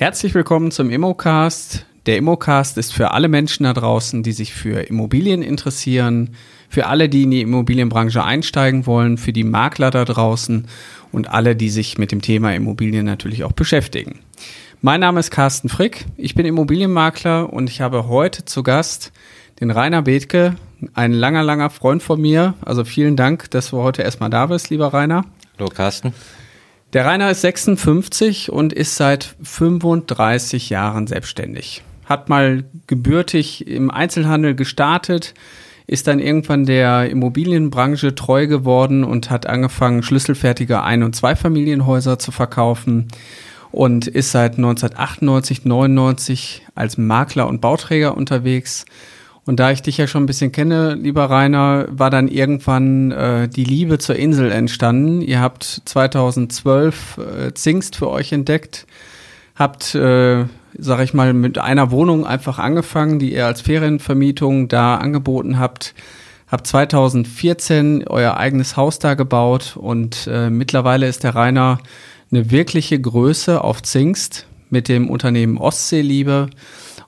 Herzlich willkommen zum Immocast. Der Immocast ist für alle Menschen da draußen, die sich für Immobilien interessieren, für alle, die in die Immobilienbranche einsteigen wollen, für die Makler da draußen und alle, die sich mit dem Thema Immobilien natürlich auch beschäftigen. Mein Name ist Carsten Frick, ich bin Immobilienmakler und ich habe heute zu Gast den Rainer Bethke, ein langer, langer Freund von mir. Also vielen Dank, dass du heute erstmal da bist, lieber Rainer. Hallo Carsten. Der Rainer ist 56 und ist seit 35 Jahren selbstständig. Hat mal gebürtig im Einzelhandel gestartet, ist dann irgendwann der Immobilienbranche treu geworden und hat angefangen, schlüsselfertige Ein- und Zweifamilienhäuser zu verkaufen und ist seit 1998, 99 als Makler und Bauträger unterwegs und da ich dich ja schon ein bisschen kenne, lieber Rainer, war dann irgendwann äh, die Liebe zur Insel entstanden. Ihr habt 2012 äh, Zingst für euch entdeckt, habt, äh, sag ich mal, mit einer Wohnung einfach angefangen, die ihr als Ferienvermietung da angeboten habt. Habt 2014 euer eigenes Haus da gebaut und äh, mittlerweile ist der Rainer eine wirkliche Größe auf Zingst mit dem Unternehmen Ostseeliebe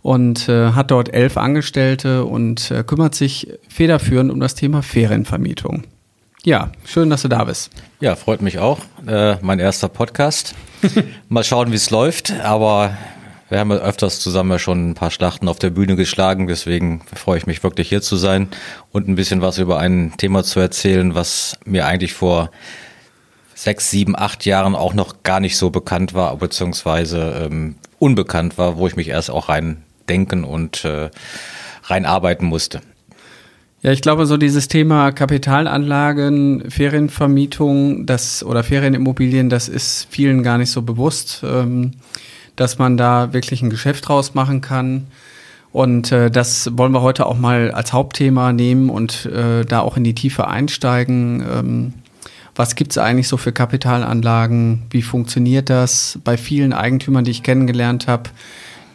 und äh, hat dort elf Angestellte und äh, kümmert sich federführend um das Thema Ferienvermietung. Ja, schön, dass du da bist. Ja, freut mich auch. Äh, mein erster Podcast. Mal schauen, wie es läuft, aber wir haben ja öfters zusammen ja schon ein paar Schlachten auf der Bühne geschlagen, deswegen freue ich mich wirklich hier zu sein und ein bisschen was über ein Thema zu erzählen, was mir eigentlich vor sechs, sieben, acht Jahren auch noch gar nicht so bekannt war, beziehungsweise ähm, unbekannt war, wo ich mich erst auch rein denken und äh, reinarbeiten musste. Ja, ich glaube, so dieses Thema Kapitalanlagen, Ferienvermietung, das oder Ferienimmobilien, das ist vielen gar nicht so bewusst, ähm, dass man da wirklich ein Geschäft draus machen kann. Und äh, das wollen wir heute auch mal als Hauptthema nehmen und äh, da auch in die Tiefe einsteigen. Ähm, was gibt's eigentlich so für Kapitalanlagen? Wie funktioniert das? Bei vielen Eigentümern, die ich kennengelernt habe,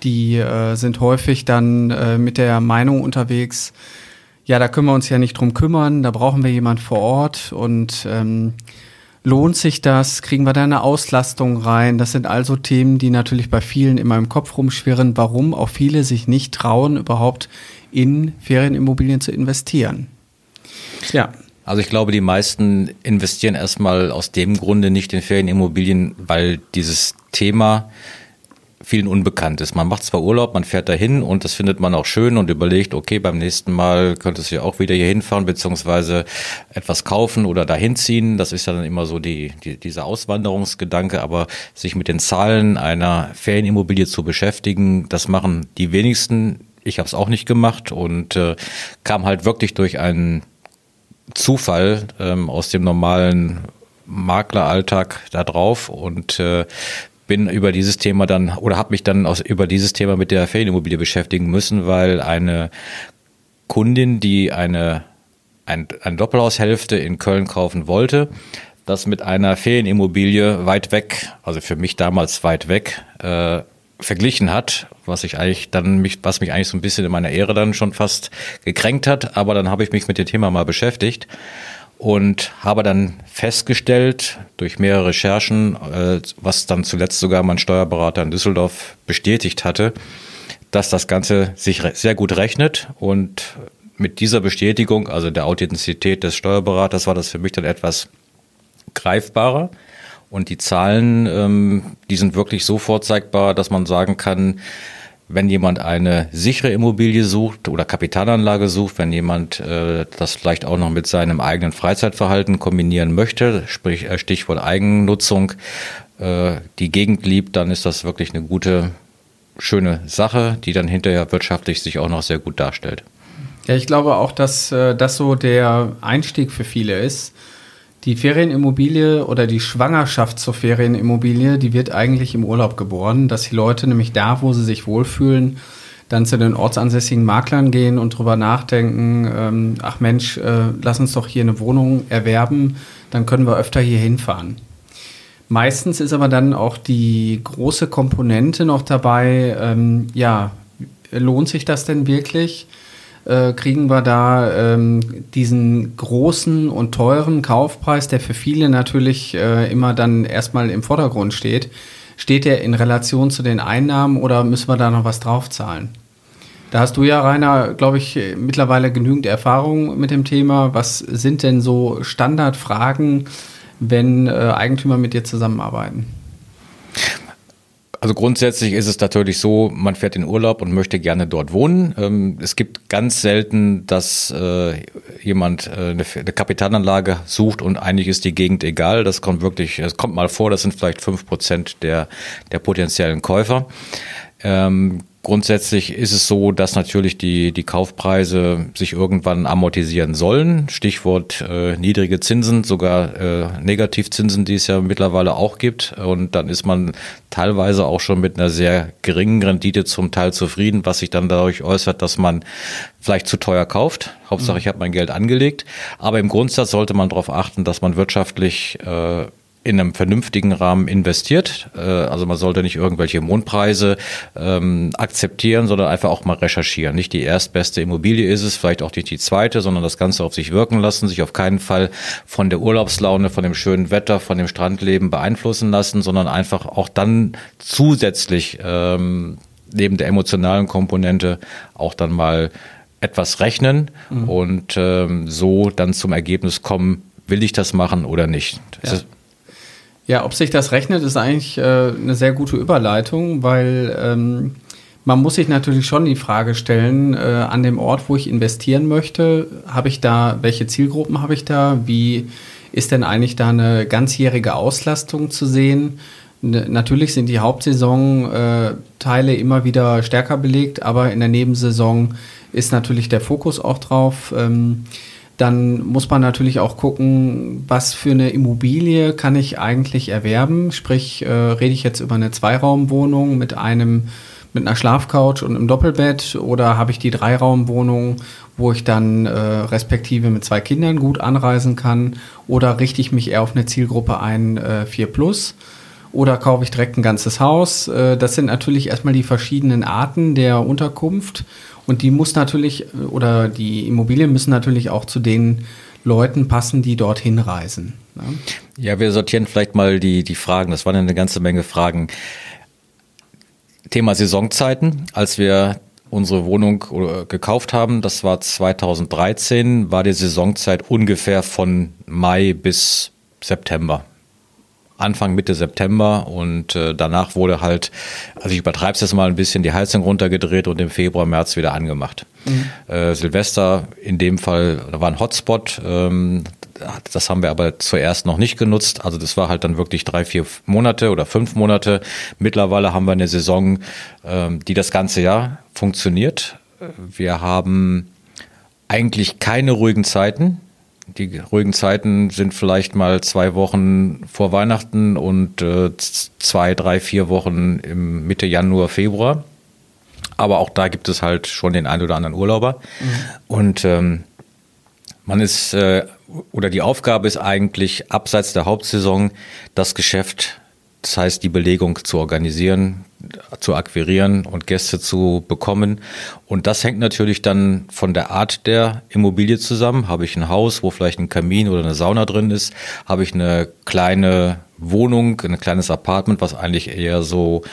die äh, sind häufig dann äh, mit der Meinung unterwegs, ja, da können wir uns ja nicht drum kümmern, da brauchen wir jemand vor Ort und ähm, lohnt sich das? Kriegen wir da eine Auslastung rein? Das sind also Themen, die natürlich bei vielen in meinem Kopf rumschwirren, warum auch viele sich nicht trauen, überhaupt in Ferienimmobilien zu investieren. Ja. Also ich glaube, die meisten investieren erstmal aus dem Grunde nicht in Ferienimmobilien, weil dieses Thema vielen unbekannt ist. Man macht zwar Urlaub, man fährt dahin und das findet man auch schön und überlegt, okay, beim nächsten Mal könntest du ja auch wieder hier hinfahren, beziehungsweise etwas kaufen oder dahin ziehen. Das ist ja dann immer so die, die, dieser Auswanderungsgedanke, aber sich mit den Zahlen einer Ferienimmobilie zu beschäftigen, das machen die wenigsten. Ich habe es auch nicht gemacht und äh, kam halt wirklich durch einen Zufall ähm, aus dem normalen Makleralltag da drauf und äh, bin über dieses Thema dann oder habe mich dann aus, über dieses Thema mit der Ferienimmobilie beschäftigen müssen, weil eine Kundin, die eine, ein, eine Doppelhaushälfte in Köln kaufen wollte, das mit einer Ferienimmobilie weit weg, also für mich damals weit weg, äh, verglichen hat, was ich eigentlich dann mich, was mich eigentlich so ein bisschen in meiner Ehre dann schon fast gekränkt hat. Aber dann habe ich mich mit dem Thema mal beschäftigt und habe dann festgestellt durch mehrere Recherchen, äh, was dann zuletzt sogar mein Steuerberater in Düsseldorf bestätigt hatte, dass das Ganze sich sehr gut rechnet und mit dieser Bestätigung, also der Authentizität des Steuerberaters, war das für mich dann etwas greifbarer. Und die Zahlen, ähm, die sind wirklich so vorzeigbar, dass man sagen kann, wenn jemand eine sichere Immobilie sucht oder Kapitalanlage sucht, wenn jemand äh, das vielleicht auch noch mit seinem eigenen Freizeitverhalten kombinieren möchte, sprich äh, Stichwort Eigennutzung, äh, die Gegend liebt, dann ist das wirklich eine gute, schöne Sache, die dann hinterher wirtschaftlich sich auch noch sehr gut darstellt. Ja, ich glaube auch, dass äh, das so der Einstieg für viele ist die Ferienimmobilie oder die Schwangerschaft zur Ferienimmobilie, die wird eigentlich im Urlaub geboren, dass die Leute nämlich da, wo sie sich wohlfühlen, dann zu den ortsansässigen Maklern gehen und drüber nachdenken, ähm, ach Mensch, äh, lass uns doch hier eine Wohnung erwerben, dann können wir öfter hier hinfahren. Meistens ist aber dann auch die große Komponente noch dabei, ähm, ja, lohnt sich das denn wirklich? Äh, kriegen wir da ähm, diesen großen und teuren Kaufpreis, der für viele natürlich äh, immer dann erstmal im Vordergrund steht. steht der in Relation zu den Einnahmen oder müssen wir da noch was draufzahlen? Da hast du ja, Rainer, glaube ich, mittlerweile genügend Erfahrung mit dem Thema. Was sind denn so Standardfragen, wenn äh, Eigentümer mit dir zusammenarbeiten? Also grundsätzlich ist es natürlich so, man fährt in Urlaub und möchte gerne dort wohnen. Ähm, es gibt ganz selten, dass äh, jemand äh, eine Kapitalanlage sucht und eigentlich ist die Gegend egal. Das kommt wirklich, es kommt mal vor, das sind vielleicht fünf Prozent der, der potenziellen Käufer. Grundsätzlich ist es so, dass natürlich die, die Kaufpreise sich irgendwann amortisieren sollen. Stichwort äh, niedrige Zinsen, sogar äh, Negativzinsen, die es ja mittlerweile auch gibt. Und dann ist man teilweise auch schon mit einer sehr geringen Rendite zum Teil zufrieden, was sich dann dadurch äußert, dass man vielleicht zu teuer kauft. Hauptsache, mhm. ich habe mein Geld angelegt. Aber im Grundsatz sollte man darauf achten, dass man wirtschaftlich äh, in einem vernünftigen Rahmen investiert. Äh, also man sollte nicht irgendwelche Mondpreise ähm, akzeptieren, sondern einfach auch mal recherchieren. Nicht die erstbeste Immobilie ist es, vielleicht auch nicht die zweite, sondern das Ganze auf sich wirken lassen, sich auf keinen Fall von der Urlaubslaune, von dem schönen Wetter, von dem Strandleben beeinflussen lassen, sondern einfach auch dann zusätzlich ähm, neben der emotionalen Komponente auch dann mal etwas rechnen mhm. und ähm, so dann zum Ergebnis kommen, will ich das machen oder nicht. Ja. Ja, ob sich das rechnet, ist eigentlich äh, eine sehr gute Überleitung, weil ähm, man muss sich natürlich schon die Frage stellen, äh, an dem Ort, wo ich investieren möchte, habe ich da, welche Zielgruppen habe ich da? Wie ist denn eigentlich da eine ganzjährige Auslastung zu sehen? Natürlich sind die Hauptsaison-Teile äh, immer wieder stärker belegt, aber in der Nebensaison ist natürlich der Fokus auch drauf. Ähm, dann muss man natürlich auch gucken, was für eine Immobilie kann ich eigentlich erwerben. Sprich, äh, rede ich jetzt über eine Zweiraumwohnung mit einem mit einer Schlafcouch und einem Doppelbett oder habe ich die Dreiraumwohnung, wo ich dann äh, respektive mit zwei Kindern gut anreisen kann oder richte ich mich eher auf eine Zielgruppe ein, äh, 4 plus oder kaufe ich direkt ein ganzes Haus. Äh, das sind natürlich erstmal die verschiedenen Arten der Unterkunft und die muss natürlich, oder die Immobilien müssen natürlich auch zu den Leuten passen, die dorthin reisen. Ne? Ja, wir sortieren vielleicht mal die, die Fragen. Das waren eine ganze Menge Fragen. Thema Saisonzeiten. Als wir unsere Wohnung gekauft haben, das war 2013, war die Saisonzeit ungefähr von Mai bis September. Anfang Mitte September und äh, danach wurde halt, also ich übertreibe es jetzt mal ein bisschen, die Heizung runtergedreht und im Februar, März wieder angemacht. Mhm. Äh, Silvester in dem Fall da war ein Hotspot, ähm, das haben wir aber zuerst noch nicht genutzt. Also das war halt dann wirklich drei, vier Monate oder fünf Monate. Mittlerweile haben wir eine Saison, ähm, die das ganze Jahr funktioniert. Wir haben eigentlich keine ruhigen Zeiten die ruhigen Zeiten sind vielleicht mal zwei Wochen vor Weihnachten und äh, zwei, drei, vier Wochen im Mitte Januar, Februar. Aber auch da gibt es halt schon den einen oder anderen Urlauber. Mhm. Und ähm, man ist, äh, oder die Aufgabe ist eigentlich, abseits der Hauptsaison das Geschäft das heißt, die Belegung zu organisieren, zu akquirieren und Gäste zu bekommen. Und das hängt natürlich dann von der Art der Immobilie zusammen. Habe ich ein Haus, wo vielleicht ein Kamin oder eine Sauna drin ist? Habe ich eine kleine Wohnung, ein kleines Apartment, was eigentlich eher so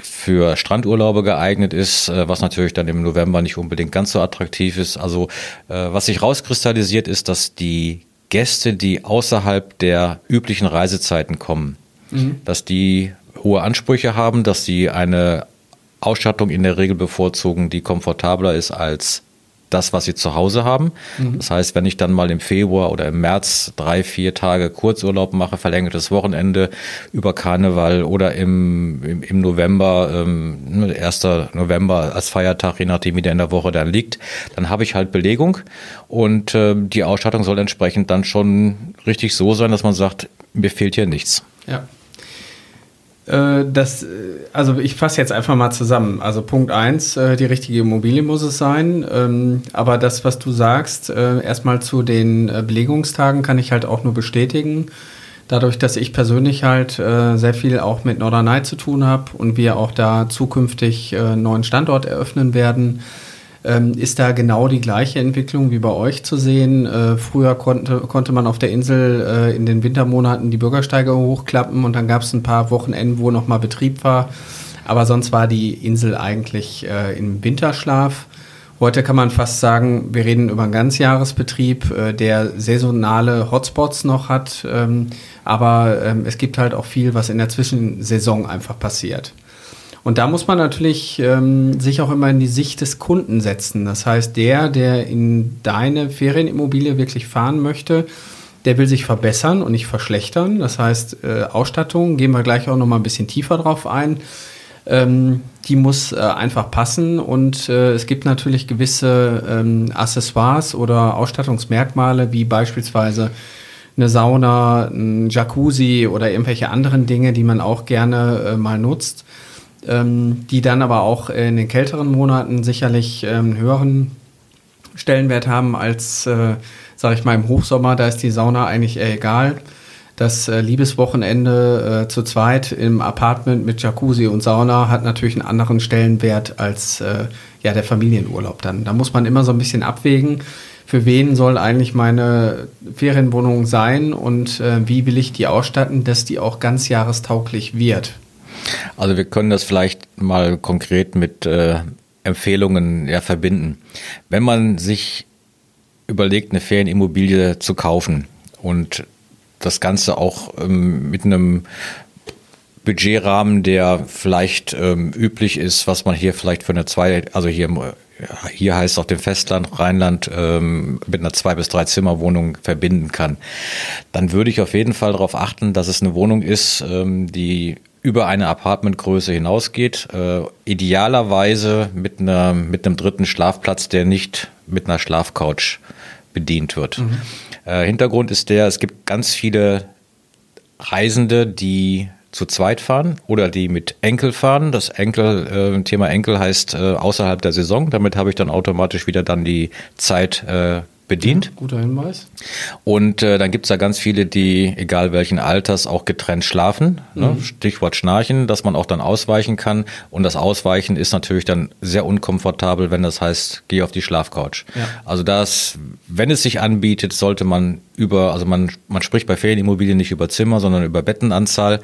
für Strandurlaube geeignet ist, äh, was natürlich dann im November nicht unbedingt ganz so attraktiv ist. Also äh, was sich rauskristallisiert ist, dass die Gäste, die außerhalb der üblichen Reisezeiten kommen, mhm. dass die hohe Ansprüche haben, dass sie eine Ausstattung in der Regel bevorzugen, die komfortabler ist als das, was sie zu Hause haben. Mhm. Das heißt, wenn ich dann mal im Februar oder im März drei, vier Tage Kurzurlaub mache, verlängertes Wochenende über Karneval oder im, im, im November, ähm, 1. November als Feiertag, je nachdem wie der in der Woche dann liegt, dann habe ich halt Belegung und äh, die Ausstattung soll entsprechend dann schon richtig so sein, dass man sagt, mir fehlt hier nichts. Ja. Äh, das, also ich fasse jetzt einfach mal zusammen. Also Punkt eins, äh, die richtige Immobilie muss es sein. Ähm, aber das, was du sagst, äh, erstmal zu den Belegungstagen kann ich halt auch nur bestätigen. Dadurch, dass ich persönlich halt sehr viel auch mit Norderney zu tun habe und wir auch da zukünftig einen neuen Standort eröffnen werden, ähm, ist da genau die gleiche Entwicklung wie bei euch zu sehen. Äh, früher konnte, konnte man auf der Insel äh, in den Wintermonaten die Bürgersteige hochklappen und dann gab es ein paar Wochenenden, wo nochmal Betrieb war. Aber sonst war die Insel eigentlich äh, im Winterschlaf. Heute kann man fast sagen, wir reden über einen Ganzjahresbetrieb, äh, der saisonale Hotspots noch hat. Ähm, aber ähm, es gibt halt auch viel, was in der Zwischensaison einfach passiert. Und da muss man natürlich ähm, sich auch immer in die Sicht des Kunden setzen. Das heißt, der, der in deine Ferienimmobilie wirklich fahren möchte, der will sich verbessern und nicht verschlechtern. Das heißt, äh, Ausstattung, gehen wir gleich auch noch mal ein bisschen tiefer drauf ein. Ähm, die muss äh, einfach passen und äh, es gibt natürlich gewisse ähm, Accessoires oder Ausstattungsmerkmale, wie beispielsweise eine Sauna, ein Jacuzzi oder irgendwelche anderen Dinge, die man auch gerne äh, mal nutzt die dann aber auch in den kälteren Monaten sicherlich ähm, einen höheren Stellenwert haben als, äh, sage ich mal, im Hochsommer. Da ist die Sauna eigentlich eher egal. Das äh, Liebeswochenende äh, zu zweit im Apartment mit Jacuzzi und Sauna hat natürlich einen anderen Stellenwert als äh, ja, der Familienurlaub dann. Da muss man immer so ein bisschen abwägen, für wen soll eigentlich meine Ferienwohnung sein und äh, wie will ich die ausstatten, dass die auch ganz jahrestauglich wird. Also wir können das vielleicht mal konkret mit äh, Empfehlungen ja, verbinden. Wenn man sich überlegt, eine Ferienimmobilie zu kaufen und das Ganze auch ähm, mit einem Budgetrahmen, der vielleicht ähm, üblich ist, was man hier vielleicht für eine zwei, also hier hier heißt auch dem Festland, Rheinland ähm, mit einer zwei bis drei Zimmerwohnung verbinden kann, dann würde ich auf jeden Fall darauf achten, dass es eine Wohnung ist, ähm, die über eine Apartmentgröße hinausgeht. Äh, idealerweise mit, einer, mit einem dritten Schlafplatz, der nicht mit einer Schlafcouch bedient wird. Mhm. Äh, Hintergrund ist der, es gibt ganz viele Reisende, die zu zweit fahren oder die mit Enkel fahren. Das Enkel, äh, Thema Enkel heißt äh, außerhalb der Saison. Damit habe ich dann automatisch wieder dann die Zeit äh, bedient. Ja, guter Hinweis. Und äh, dann gibt's da ganz viele, die, egal welchen Alters, auch getrennt schlafen. Ne? Mhm. Ne? Stichwort Schnarchen, dass man auch dann ausweichen kann. Und das Ausweichen ist natürlich dann sehr unkomfortabel, wenn das heißt, geh auf die Schlafcouch. Ja. Also das, wenn es sich anbietet, sollte man über, also man, man spricht bei Ferienimmobilien nicht über Zimmer, sondern über Bettenanzahl.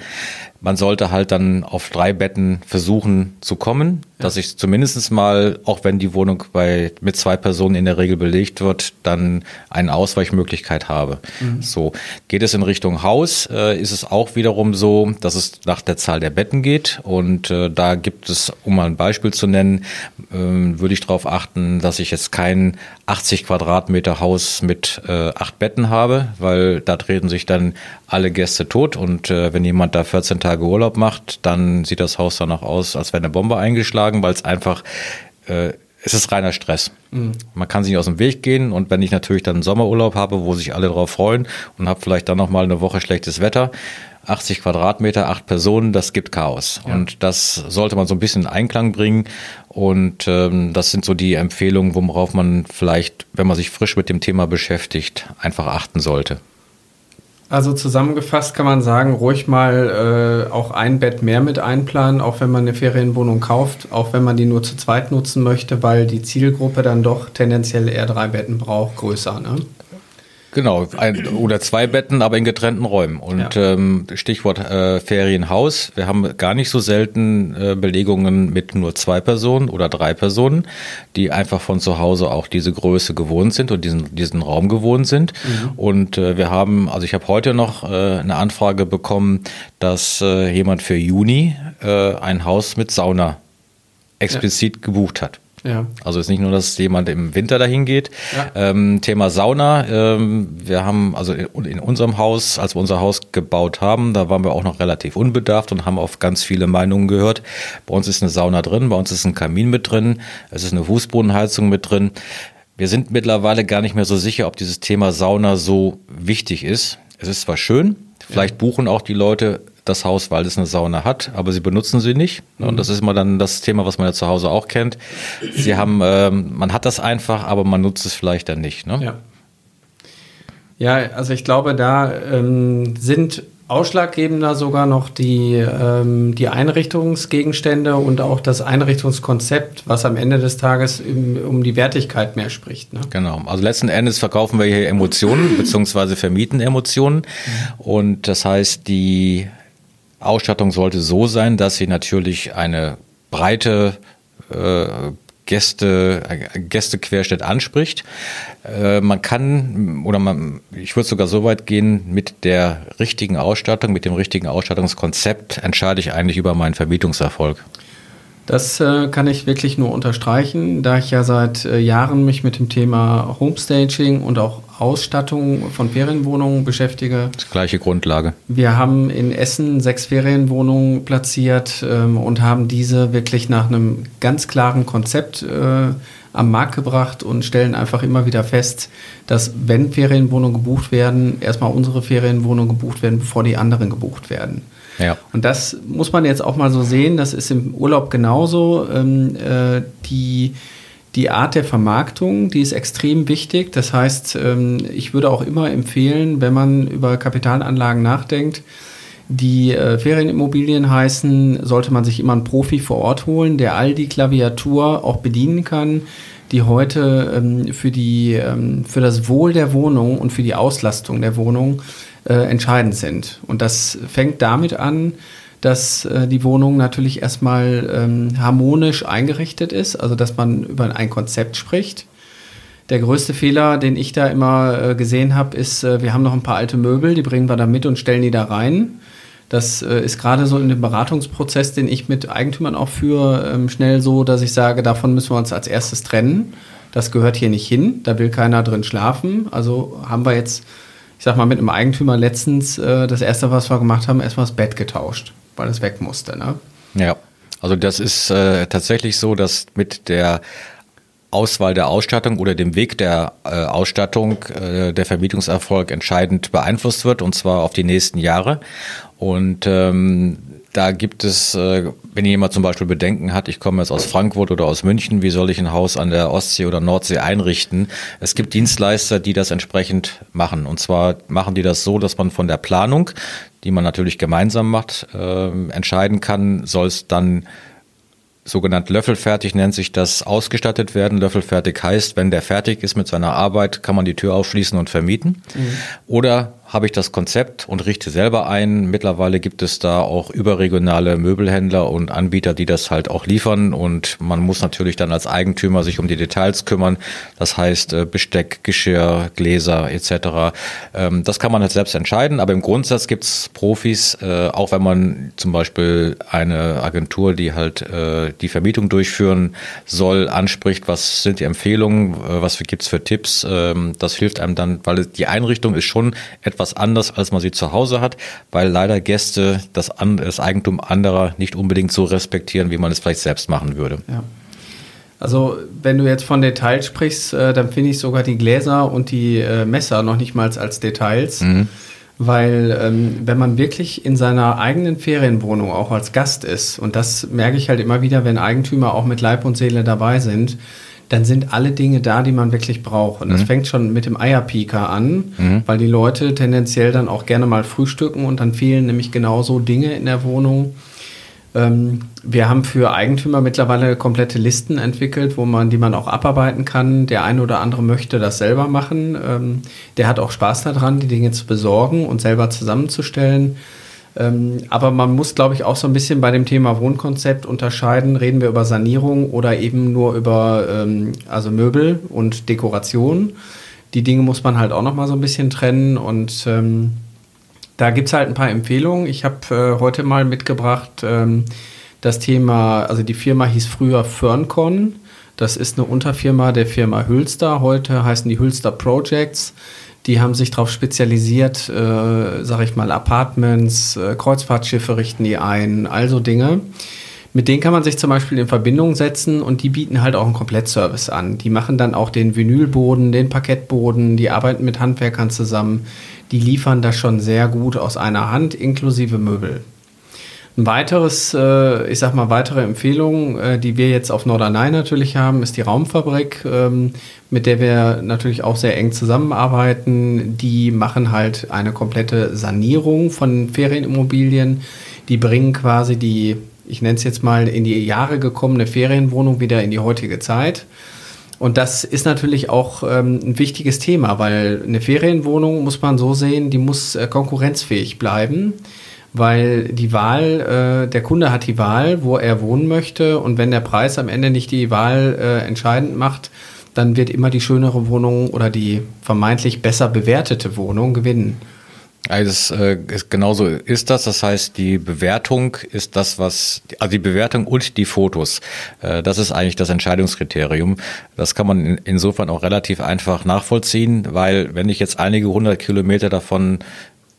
Man sollte halt dann auf drei Betten versuchen zu kommen, ja. dass ich zumindest mal, auch wenn die Wohnung bei, mit zwei Personen in der Regel belegt wird, dann eine Ausweichmöglichkeit habe. Mhm. So. Geht es in Richtung Haus, äh, ist es auch wiederum so, dass es nach der Zahl der Betten geht. Und äh, da gibt es, um mal ein Beispiel zu nennen, äh, würde ich darauf achten, dass ich jetzt kein 80 Quadratmeter Haus mit äh, acht Betten habe, weil da treten sich dann alle Gäste tot und äh, wenn jemand da 14 Tage Urlaub macht, dann sieht das Haus danach aus, als wäre eine Bombe eingeschlagen, weil es einfach äh, es ist reiner Stress. Mhm. Man kann sich nicht aus dem Weg gehen und wenn ich natürlich dann einen Sommerurlaub habe, wo sich alle drauf freuen und habe vielleicht dann noch mal eine Woche schlechtes Wetter, 80 Quadratmeter, acht Personen, das gibt Chaos. Ja. Und das sollte man so ein bisschen in Einklang bringen. Und ähm, das sind so die Empfehlungen, worauf man vielleicht, wenn man sich frisch mit dem Thema beschäftigt, einfach achten sollte. Also zusammengefasst kann man sagen, ruhig mal äh, auch ein Bett mehr mit einplanen, auch wenn man eine Ferienwohnung kauft, auch wenn man die nur zu zweit nutzen möchte, weil die Zielgruppe dann doch tendenziell eher drei Betten braucht, größer. Ne? Genau, ein, oder zwei Betten, aber in getrennten Räumen. Und ja. ähm, Stichwort äh, Ferienhaus. Wir haben gar nicht so selten äh, Belegungen mit nur zwei Personen oder drei Personen, die einfach von zu Hause auch diese Größe gewohnt sind und diesen, diesen Raum gewohnt sind. Mhm. Und äh, wir haben, also ich habe heute noch äh, eine Anfrage bekommen, dass äh, jemand für Juni äh, ein Haus mit Sauna explizit ja. gebucht hat. Ja. Also ist nicht nur, dass jemand im Winter dahin geht. Ja. Ähm, Thema Sauna. Ähm, wir haben also in, in, unserem Haus, als wir unser Haus gebaut haben, da waren wir auch noch relativ unbedarft und haben auf ganz viele Meinungen gehört. Bei uns ist eine Sauna drin, bei uns ist ein Kamin mit drin, es ist eine Fußbodenheizung mit drin. Wir sind mittlerweile gar nicht mehr so sicher, ob dieses Thema Sauna so wichtig ist. Es ist zwar schön, vielleicht ja. buchen auch die Leute das Haus, weil es eine Sauna hat, aber sie benutzen sie nicht. Und mhm. das ist immer dann das Thema, was man ja zu Hause auch kennt. Sie haben, ähm, man hat das einfach, aber man nutzt es vielleicht dann nicht. Ne? Ja. Ja, also ich glaube, da ähm, sind Ausschlaggebender sogar noch die, ähm, die Einrichtungsgegenstände und auch das Einrichtungskonzept, was am Ende des Tages im, um die Wertigkeit mehr spricht. Ne? Genau. Also letzten Endes verkaufen wir hier Emotionen beziehungsweise vermieten Emotionen. Und das heißt, die Ausstattung sollte so sein, dass sie natürlich eine breite äh, Gäste, Gästequerschnitt anspricht. Äh, man kann, oder man, ich würde sogar so weit gehen, mit der richtigen Ausstattung, mit dem richtigen Ausstattungskonzept entscheide ich eigentlich über meinen Vermietungserfolg. Das äh, kann ich wirklich nur unterstreichen, da ich ja seit äh, Jahren mich mit dem Thema Homestaging und auch Ausstattung von Ferienwohnungen beschäftige. Das gleiche Grundlage. Wir haben in Essen sechs Ferienwohnungen platziert ähm, und haben diese wirklich nach einem ganz klaren Konzept äh, am Markt gebracht und stellen einfach immer wieder fest, dass wenn Ferienwohnungen gebucht werden, erstmal unsere Ferienwohnungen gebucht werden, bevor die anderen gebucht werden. Ja. Und das muss man jetzt auch mal so sehen, das ist im Urlaub genauso. Ähm, äh, die, die Art der Vermarktung, die ist extrem wichtig. Das heißt, ähm, ich würde auch immer empfehlen, wenn man über Kapitalanlagen nachdenkt, die äh, Ferienimmobilien heißen, sollte man sich immer einen Profi vor Ort holen, der all die Klaviatur auch bedienen kann, die heute ähm, für, die, ähm, für das Wohl der Wohnung und für die Auslastung der Wohnung äh, entscheidend sind. Und das fängt damit an, dass äh, die Wohnung natürlich erstmal ähm, harmonisch eingerichtet ist, also dass man über ein Konzept spricht. Der größte Fehler, den ich da immer äh, gesehen habe, ist, äh, wir haben noch ein paar alte Möbel, die bringen wir da mit und stellen die da rein. Das äh, ist gerade so in dem Beratungsprozess, den ich mit Eigentümern auch führe, ähm, schnell so, dass ich sage, davon müssen wir uns als erstes trennen. Das gehört hier nicht hin, da will keiner drin schlafen. Also haben wir jetzt ich sag mal, mit einem Eigentümer letztens äh, das erste, was wir gemacht haben, erstmal das Bett getauscht, weil es weg musste. Ne? Ja, also das ist äh, tatsächlich so, dass mit der Auswahl der Ausstattung oder dem Weg der äh, Ausstattung äh, der Vermietungserfolg entscheidend beeinflusst wird und zwar auf die nächsten Jahre. Und ähm, da gibt es, äh, wenn jemand zum Beispiel Bedenken hat, ich komme jetzt aus Frankfurt oder aus München, wie soll ich ein Haus an der Ostsee oder Nordsee einrichten? Es gibt Dienstleister, die das entsprechend machen. Und zwar machen die das so, dass man von der Planung, die man natürlich gemeinsam macht, äh, entscheiden kann, soll es dann sogenannt löffelfertig nennt sich das ausgestattet werden. Löffelfertig heißt, wenn der fertig ist mit seiner Arbeit, kann man die Tür aufschließen und vermieten. Mhm. Oder habe ich das Konzept und richte selber ein. Mittlerweile gibt es da auch überregionale Möbelhändler und Anbieter, die das halt auch liefern und man muss natürlich dann als Eigentümer sich um die Details kümmern. Das heißt äh, Besteck, Geschirr, Gläser etc. Ähm, das kann man halt selbst entscheiden, aber im Grundsatz gibt es Profis, äh, auch wenn man zum Beispiel eine Agentur, die halt äh, die Vermietung durchführen soll, anspricht, was sind die Empfehlungen, was gibt es für Tipps. Ähm, das hilft einem dann, weil die Einrichtung ist schon etwas anders, als man sie zu Hause hat, weil leider Gäste das, das Eigentum anderer nicht unbedingt so respektieren, wie man es vielleicht selbst machen würde. Ja. Also wenn du jetzt von Details sprichst, äh, dann finde ich sogar die Gläser und die äh, Messer noch nicht mal als Details. Mhm. Weil ähm, wenn man wirklich in seiner eigenen Ferienwohnung auch als Gast ist, und das merke ich halt immer wieder, wenn Eigentümer auch mit Leib und Seele dabei sind, dann sind alle Dinge da, die man wirklich braucht. Und das mhm. fängt schon mit dem Eierpieker an, mhm. weil die Leute tendenziell dann auch gerne mal frühstücken und dann fehlen nämlich genauso Dinge in der Wohnung. Ähm, wir haben für Eigentümer mittlerweile komplette Listen entwickelt, wo man, die man auch abarbeiten kann. Der eine oder andere möchte das selber machen. Ähm, der hat auch Spaß daran, die Dinge zu besorgen und selber zusammenzustellen. Ähm, aber man muss, glaube ich, auch so ein bisschen bei dem Thema Wohnkonzept unterscheiden. Reden wir über Sanierung oder eben nur über ähm, also Möbel und Dekoration. Die Dinge muss man halt auch noch mal so ein bisschen trennen und ähm, da gibt es halt ein paar Empfehlungen. Ich habe äh, heute mal mitgebracht ähm, das Thema, also die Firma hieß früher Ferncon. Das ist eine Unterfirma der Firma Hülster. Heute heißen die Hülster Projects. Die haben sich darauf spezialisiert, äh, sag ich mal, Apartments, äh, Kreuzfahrtschiffe richten die ein, also Dinge. Mit denen kann man sich zum Beispiel in Verbindung setzen und die bieten halt auch einen Komplettservice an. Die machen dann auch den Vinylboden, den Parkettboden, die arbeiten mit Handwerkern zusammen. Die liefern das schon sehr gut aus einer Hand, inklusive Möbel. Ein weiteres, äh, ich sag mal, weitere Empfehlung, äh, die wir jetzt auf Norderney natürlich haben, ist die Raumfabrik, ähm, mit der wir natürlich auch sehr eng zusammenarbeiten. Die machen halt eine komplette Sanierung von Ferienimmobilien. Die bringen quasi die, ich nenne es jetzt mal, in die Jahre gekommene Ferienwohnung wieder in die heutige Zeit. Und das ist natürlich auch ähm, ein wichtiges Thema, weil eine Ferienwohnung muss man so sehen, die muss äh, konkurrenzfähig bleiben weil die Wahl, äh, der Kunde hat die Wahl, wo er wohnen möchte und wenn der Preis am Ende nicht die Wahl äh, entscheidend macht, dann wird immer die schönere Wohnung oder die vermeintlich besser bewertete Wohnung gewinnen. Also das, äh, ist, genauso ist das. Das heißt, die Bewertung ist das, was, also die Bewertung und die Fotos, äh, das ist eigentlich das Entscheidungskriterium. Das kann man in, insofern auch relativ einfach nachvollziehen, weil wenn ich jetzt einige hundert Kilometer davon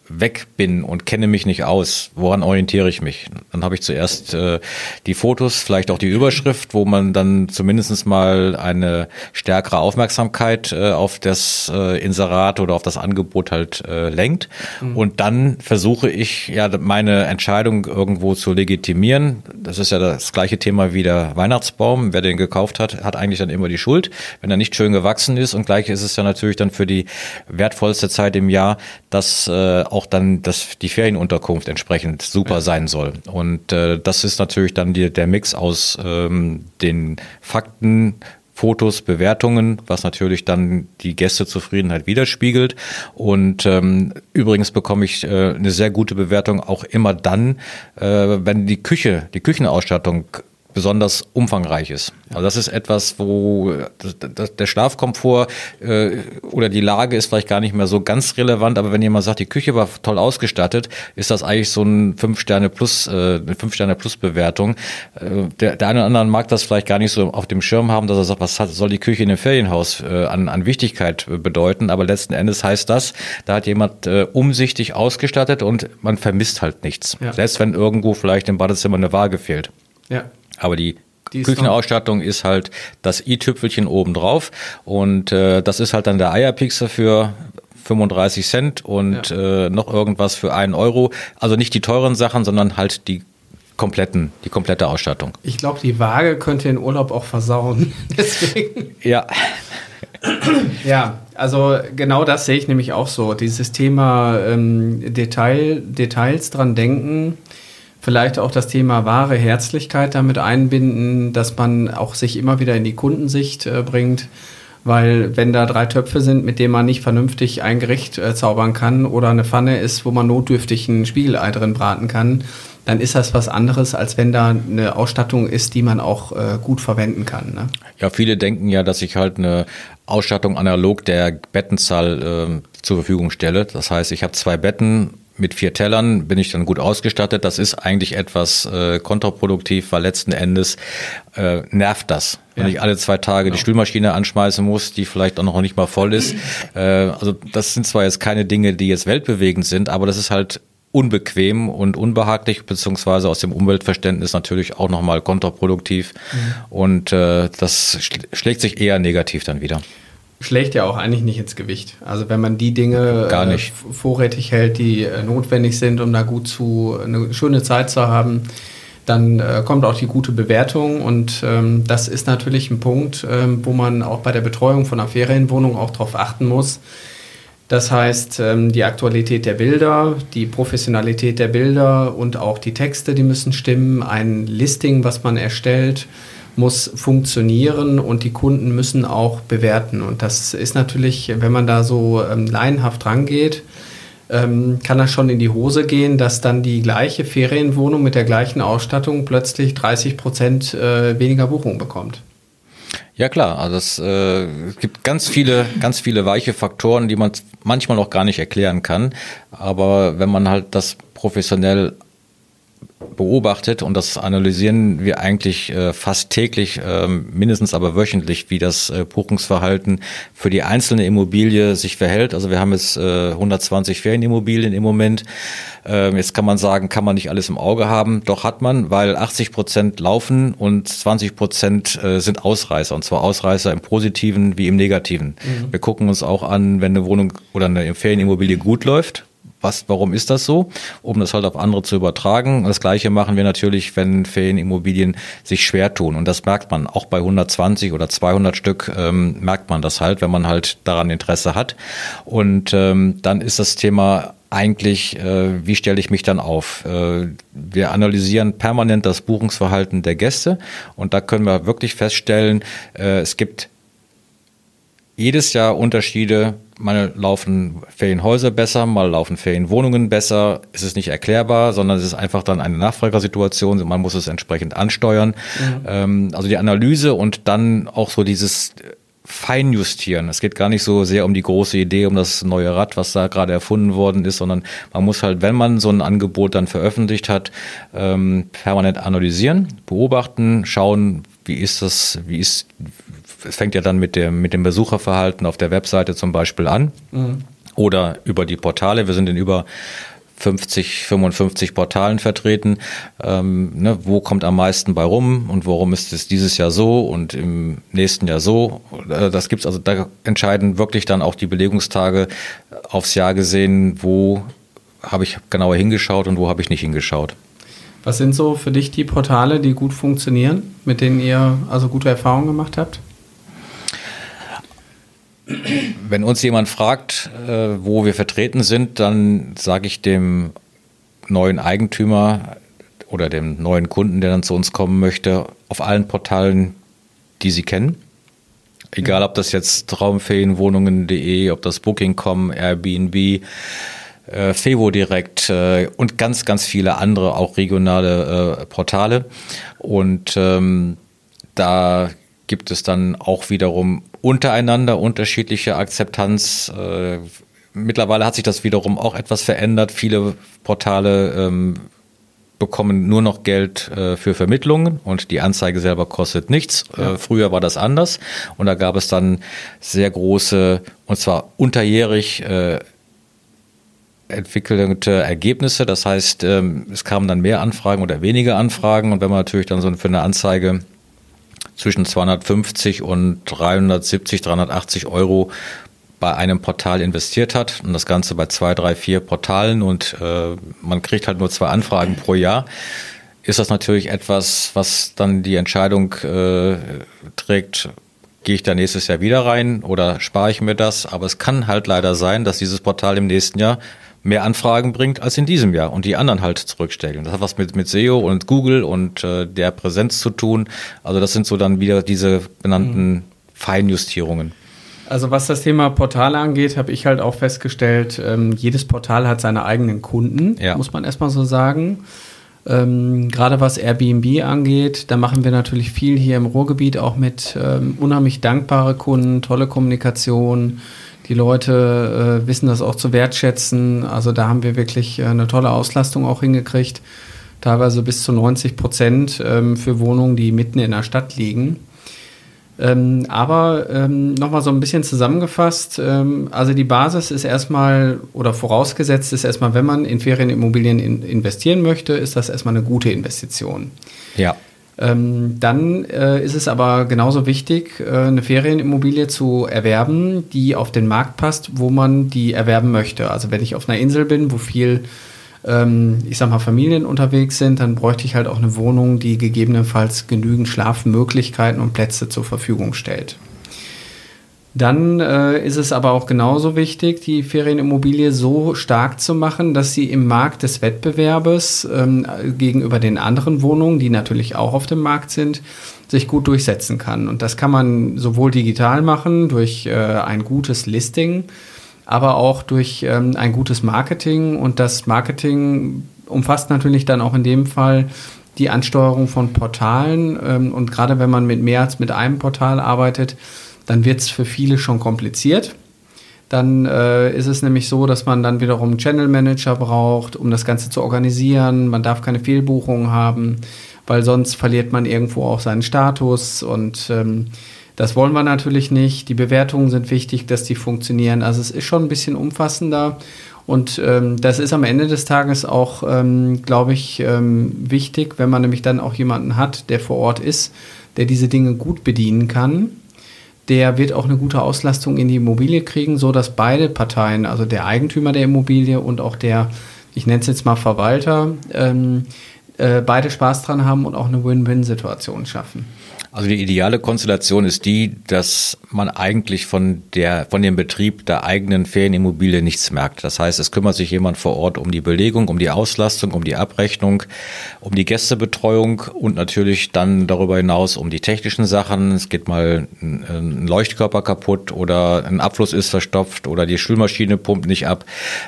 weg bin und kenne mich nicht aus, woran orientiere ich mich? Dann habe ich zuerst äh, die Fotos, vielleicht auch die Überschrift, wo man dann zumindest mal eine stärkere Aufmerksamkeit äh, auf das äh, Inserat oder auf das Angebot halt äh, lenkt. Mhm. Und dann versuche ich ja meine Entscheidung irgendwo zu legitimieren. Das ist ja das gleiche Thema wie der Weihnachtsbaum. Wer den gekauft hat, hat eigentlich dann immer die Schuld, wenn er nicht schön gewachsen ist. Und gleich ist es ja natürlich dann für die wertvollste Zeit im Jahr, dass äh, auch dann das, die Ferienunterkunft entsprechend super ja. sein soll. Und äh, das ist natürlich dann die, der Mix aus ähm, den Fakten, Fotos, Bewertungen, was natürlich dann die Gästezufriedenheit widerspiegelt. Und ähm, übrigens bekomme ich äh, eine sehr gute Bewertung auch immer dann, äh, wenn die Küche, die Küchenausstattung besonders umfangreich ist. Also das ist etwas, wo der Schlafkomfort äh, oder die Lage ist vielleicht gar nicht mehr so ganz relevant, aber wenn jemand sagt, die Küche war toll ausgestattet, ist das eigentlich so ein fünf Sterne plus, äh, eine fünf Sterne plus Bewertung. Äh, der, der eine oder andere mag das vielleicht gar nicht so auf dem Schirm haben, dass er sagt, was hat, soll die Küche in einem Ferienhaus äh, an, an Wichtigkeit bedeuten, aber letzten Endes heißt das, da hat jemand äh, umsichtig ausgestattet und man vermisst halt nichts. Ja. Selbst wenn irgendwo vielleicht im Badezimmer eine Waage fehlt. Ja. Aber die die Küchenausstattung ist halt das i-Tüpfelchen obendrauf und äh, das ist halt dann der Eierpixel für 35 Cent und ja. äh, noch irgendwas für einen Euro. Also nicht die teuren Sachen, sondern halt die kompletten, die komplette Ausstattung. Ich glaube, die Waage könnte den Urlaub auch versauen. Deswegen. Ja. ja, also genau das sehe ich nämlich auch so. Dieses Thema ähm, Detail, Details dran denken vielleicht auch das Thema wahre Herzlichkeit damit einbinden, dass man auch sich immer wieder in die Kundensicht äh, bringt. Weil wenn da drei Töpfe sind, mit denen man nicht vernünftig ein Gericht äh, zaubern kann oder eine Pfanne ist, wo man notdürftig ein Spiegelei drin braten kann, dann ist das was anderes, als wenn da eine Ausstattung ist, die man auch äh, gut verwenden kann. Ne? Ja, viele denken ja, dass ich halt eine Ausstattung analog der Bettenzahl äh, zur Verfügung stelle. Das heißt, ich habe zwei Betten mit vier Tellern bin ich dann gut ausgestattet. Das ist eigentlich etwas äh, kontraproduktiv, weil letzten Endes äh, nervt das. Wenn ja. ich alle zwei Tage genau. die Spülmaschine anschmeißen muss, die vielleicht auch noch nicht mal voll ist. Äh, also das sind zwar jetzt keine Dinge, die jetzt weltbewegend sind, aber das ist halt unbequem und unbehaglich, beziehungsweise aus dem Umweltverständnis natürlich auch nochmal kontraproduktiv. Mhm. Und äh, das schlägt sich eher negativ dann wieder schlägt ja auch eigentlich nicht ins Gewicht. Also wenn man die Dinge Gar nicht. Äh, vorrätig hält, die äh, notwendig sind, um da gut zu eine schöne Zeit zu haben, dann äh, kommt auch die gute Bewertung und ähm, das ist natürlich ein Punkt, ähm, wo man auch bei der Betreuung von einer Ferienwohnung auch darauf achten muss. Das heißt, ähm, die Aktualität der Bilder, die Professionalität der Bilder und auch die Texte, die müssen stimmen, ein Listing, was man erstellt, muss funktionieren und die Kunden müssen auch bewerten. Und das ist natürlich, wenn man da so ähm, laienhaft rangeht, ähm, kann das schon in die Hose gehen, dass dann die gleiche Ferienwohnung mit der gleichen Ausstattung plötzlich 30 Prozent äh, weniger Buchungen bekommt. Ja klar, also es, äh, gibt ganz viele, ganz viele weiche Faktoren, die man manchmal auch gar nicht erklären kann. Aber wenn man halt das professionell beobachtet und das analysieren wir eigentlich äh, fast täglich, äh, mindestens aber wöchentlich, wie das äh, Buchungsverhalten für die einzelne Immobilie sich verhält. Also wir haben jetzt äh, 120 Ferienimmobilien im Moment. Ähm, jetzt kann man sagen, kann man nicht alles im Auge haben. Doch hat man, weil 80 Prozent laufen und 20 Prozent äh, sind Ausreißer. Und zwar Ausreißer im Positiven wie im Negativen. Mhm. Wir gucken uns auch an, wenn eine Wohnung oder eine Ferienimmobilie gut läuft was, warum ist das so, um das halt auf andere zu übertragen. Das gleiche machen wir natürlich, wenn Ferienimmobilien sich schwer tun. Und das merkt man auch bei 120 oder 200 Stück, ähm, merkt man das halt, wenn man halt daran Interesse hat. Und ähm, dann ist das Thema eigentlich, äh, wie stelle ich mich dann auf? Äh, wir analysieren permanent das Buchungsverhalten der Gäste und da können wir wirklich feststellen, äh, es gibt jedes Jahr Unterschiede. Mal laufen Ferienhäuser besser, mal laufen Ferienwohnungen besser. Es ist nicht erklärbar, sondern es ist einfach dann eine Nachfragersituation. Man muss es entsprechend ansteuern. Mhm. Ähm, also die Analyse und dann auch so dieses Feinjustieren. Es geht gar nicht so sehr um die große Idee, um das neue Rad, was da gerade erfunden worden ist, sondern man muss halt, wenn man so ein Angebot dann veröffentlicht hat, ähm, permanent analysieren, beobachten, schauen, wie ist das, wie ist, es fängt ja dann mit dem, mit dem Besucherverhalten auf der Webseite zum Beispiel an. Mhm. Oder über die Portale. Wir sind in über 50, 55 Portalen vertreten. Ähm, ne, wo kommt am meisten bei rum und warum ist es dieses Jahr so und im nächsten Jahr so? Äh, das gibt's also, da entscheiden wirklich dann auch die Belegungstage aufs Jahr gesehen, wo habe ich genauer hingeschaut und wo habe ich nicht hingeschaut. Was sind so für dich die Portale, die gut funktionieren, mit denen ihr also gute Erfahrungen gemacht habt? Wenn uns jemand fragt, äh, wo wir vertreten sind, dann sage ich dem neuen Eigentümer oder dem neuen Kunden, der dann zu uns kommen möchte, auf allen Portalen, die sie kennen. Egal, ob das jetzt Traumferienwohnungen.de, ob das Booking.com, Airbnb, äh, Fevo direkt äh, und ganz, ganz viele andere, auch regionale äh, Portale. Und ähm, da gibt es dann auch wiederum untereinander unterschiedliche Akzeptanz. Äh, mittlerweile hat sich das wiederum auch etwas verändert. Viele Portale ähm, bekommen nur noch Geld äh, für Vermittlungen und die Anzeige selber kostet nichts. Äh, ja. Äh, früher war das anders und da gab es dann sehr große, und zwar unterjährig, äh, entwickelte Ergebnisse. Das heißt, ähm, es kamen dann mehr Anfragen oder weniger Anfragen und wenn man natürlich dann so für eine Anzeige zwischen 250 und 370, 380 Euro bei einem Portal investiert hat und das Ganze bei zwei, drei, vier Portalen und äh, man kriegt halt nur zwei Anfragen pro Jahr, ist das natürlich etwas, was dann die Entscheidung äh, trägt, gehe ich da nächstes Jahr wieder rein oder spare ich mir das? Aber es kann halt leider sein, dass dieses Portal im nächsten Jahr mehr Anfragen bringt als in diesem Jahr und die anderen halt zurückstellen. Das hat was mit, mit SEO und Google und äh, der Präsenz zu tun. Also das sind so dann wieder diese benannten mhm. Feinjustierungen. Also was das Thema Portale angeht, habe ich halt auch festgestellt, ähm, jedes Portal hat seine eigenen Kunden, ja. muss man erstmal so sagen. Ähm, Gerade was Airbnb angeht, da machen wir natürlich viel hier im Ruhrgebiet auch mit ähm, unheimlich dankbare Kunden, tolle Kommunikation, die Leute äh, wissen das auch zu wertschätzen. Also da haben wir wirklich äh, eine tolle Auslastung auch hingekriegt. Teilweise bis zu 90 Prozent ähm, für Wohnungen, die mitten in der Stadt liegen. Ähm, aber ähm, nochmal so ein bisschen zusammengefasst, ähm, also die Basis ist erstmal oder vorausgesetzt ist erstmal, wenn man in Ferienimmobilien in, investieren möchte, ist das erstmal eine gute Investition. Ja. Ähm, dann äh, ist es aber genauso wichtig, äh, eine Ferienimmobilie zu erwerben, die auf den Markt passt, wo man die erwerben möchte. Also wenn ich auf einer Insel bin, wo viel, ähm, ich sag mal, Familien unterwegs sind, dann bräuchte ich halt auch eine Wohnung, die gegebenenfalls genügend Schlafmöglichkeiten und Plätze zur Verfügung stellt. Dann äh, ist es aber auch genauso wichtig, die Ferienimmobilie so stark zu machen, dass sie im Markt des Wettbewerbes ähm, gegenüber den anderen Wohnungen, die natürlich auch auf dem Markt sind, sich gut durchsetzen kann. Und das kann man sowohl digital machen durch äh, ein gutes Listing, aber auch durch ähm, ein gutes Marketing. Und das Marketing umfasst natürlich dann auch in dem Fall die Ansteuerung von Portalen. Ähm, und gerade wenn man mit mehr als mit einem Portal arbeitet, dann wird es für viele schon kompliziert. Dann äh, ist es nämlich so, dass man dann wiederum einen Channel Manager braucht, um das Ganze zu organisieren. Man darf keine Fehlbuchungen haben, weil sonst verliert man irgendwo auch seinen Status und ähm, das wollen wir natürlich nicht. Die Bewertungen sind wichtig, dass die funktionieren. Also es ist schon ein bisschen umfassender und ähm, das ist am Ende des Tages auch, ähm, glaube ich, ähm, wichtig, wenn man nämlich dann auch jemanden hat, der vor Ort ist, der diese Dinge gut bedienen kann der wird auch eine gute Auslastung in die Immobilie kriegen, so dass beide Parteien, also der Eigentümer der Immobilie und auch der, ich nenne es jetzt mal Verwalter, ähm, äh, beide Spaß dran haben und auch eine Win-Win-Situation schaffen. Also die ideale Konstellation ist die, dass man eigentlich von der, von dem Betrieb der eigenen Ferienimmobilie nichts merkt. Das heißt, es kümmert sich jemand vor Ort um die Belegung, um die Auslastung, um die Abrechnung, um die Gästebetreuung und natürlich dann darüber hinaus um die technischen Sachen. Es geht mal ein Leuchtkörper kaputt oder ein Abfluss ist verstopft oder die Spülmaschine pumpt nicht ab.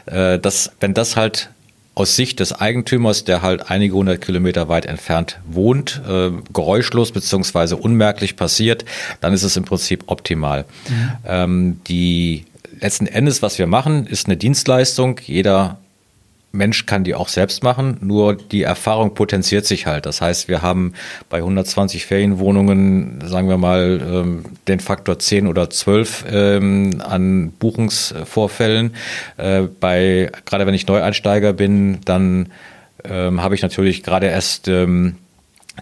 Äh, das, wenn das halt aus Sicht des Eigentümers, der halt einige hundert Kilometer weit entfernt wohnt, äh, geräuschlos beziehungsweise unmerklich passiert, dann ist es im Prinzip optimal. Mhm. Ähm, die letzten Endes, was wir machen, ist eine Dienstleistung. Jeder Mensch kann die auch selbst machen, nur die Erfahrung potenziert sich halt. Das heißt, wir haben bei 120 Ferienwohnungen, sagen wir mal, ähm, den Faktor 10 oder 12 ähm, an Buchungsvorfällen. Äh, bei, gerade wenn ich Neueinsteiger bin, dann ähm, habe ich natürlich gerade erst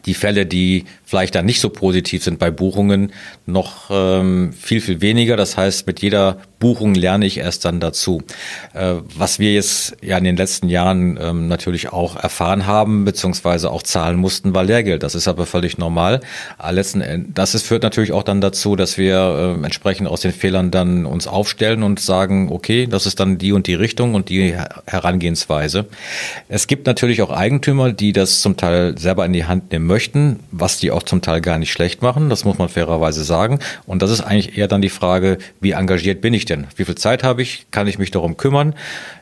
die Fälle, die vielleicht dann nicht so positiv sind bei Buchungen, noch ähm, viel, viel weniger. Das heißt, mit jeder Buchung lerne ich erst dann dazu. Äh, was wir jetzt ja in den letzten Jahren ähm, natürlich auch erfahren haben, beziehungsweise auch zahlen mussten, war Lehrgeld. Das ist aber völlig normal. Aber letzten Endes, das ist, führt natürlich auch dann dazu, dass wir äh, entsprechend aus den Fehlern dann uns aufstellen und sagen, okay, das ist dann die und die Richtung und die Herangehensweise. Es gibt natürlich auch Eigentümer, die das zum Teil selber in die Hand nehmen möchten, was die auch zum Teil gar nicht schlecht machen, das muss man fairerweise sagen. Und das ist eigentlich eher dann die Frage, wie engagiert bin ich denn? Wie viel Zeit habe ich? Kann ich mich darum kümmern?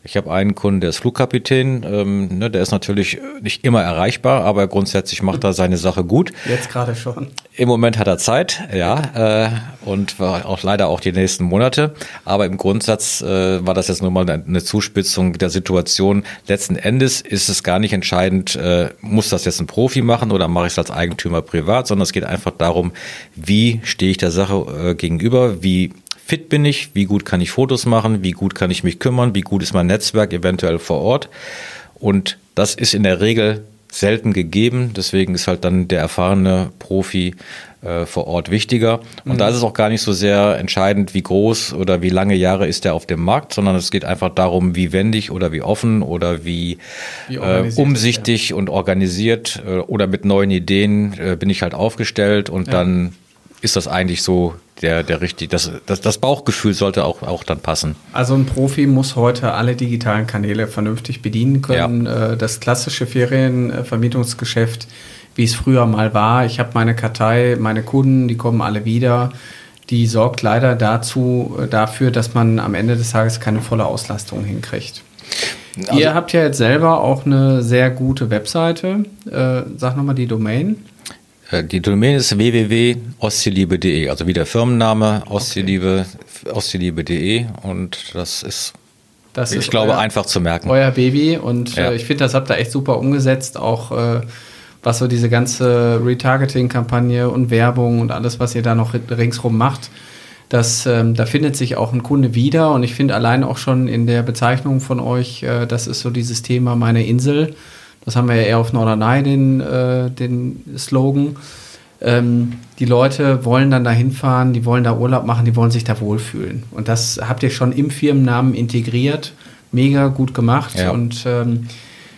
Ich habe einen Kunden, der ist Flugkapitän, ähm, ne, der ist natürlich nicht immer erreichbar, aber grundsätzlich macht er seine Sache gut. Jetzt gerade schon. Im Moment hat er Zeit, ja, äh, und war auch leider auch die nächsten Monate. Aber im Grundsatz äh, war das jetzt nur mal eine Zuspitzung der Situation. Letzten Endes ist es gar nicht entscheidend, äh, muss das jetzt ein Profi machen oder mache ich es als Eigentümer privat, sondern es geht einfach darum, wie stehe ich der Sache äh, gegenüber, wie fit bin ich, wie gut kann ich Fotos machen, wie gut kann ich mich kümmern, wie gut ist mein Netzwerk eventuell vor Ort. Und das ist in der Regel selten gegeben. Deswegen ist halt dann der erfahrene Profi äh, vor Ort wichtiger. Und mhm. da ist es auch gar nicht so sehr entscheidend, wie groß oder wie lange Jahre ist er auf dem Markt, sondern es geht einfach darum, wie wendig oder wie offen oder wie, wie äh, umsichtig ja. und organisiert äh, oder mit neuen Ideen äh, bin ich halt aufgestellt und ja. dann ist das eigentlich so der, der richtig, das, das, das Bauchgefühl sollte auch, auch dann passen. Also ein Profi muss heute alle digitalen Kanäle vernünftig bedienen können. Ja. Äh, das klassische Ferienvermietungsgeschäft, wie es früher mal war, ich habe meine Kartei, meine Kunden, die kommen alle wieder. Die sorgt leider dazu, äh, dafür, dass man am Ende des Tages keine volle Auslastung hinkriegt. Also, Ihr habt ja jetzt selber auch eine sehr gute Webseite. Äh, sag nochmal die Domain. Äh, die Domain ist www.ostseeliebe.de, also wie der Firmenname Ostseeliebe, okay. ostseeliebe.de und das ist, das ich ist glaube, euer, einfach zu merken. Euer Baby und ja. äh, ich finde, das habt ihr echt super umgesetzt, auch äh, was so diese ganze Retargeting-Kampagne und Werbung und alles, was ihr da noch ringsrum macht. Das, ähm, da findet sich auch ein Kunde wieder und ich finde allein auch schon in der Bezeichnung von euch, äh, das ist so dieses Thema meine Insel das haben wir ja eher auf Norderney, den, äh, den Slogan. Ähm, die Leute wollen dann da hinfahren, die wollen da Urlaub machen, die wollen sich da wohlfühlen. Und das habt ihr schon im Firmennamen integriert. Mega gut gemacht ja. und ähm,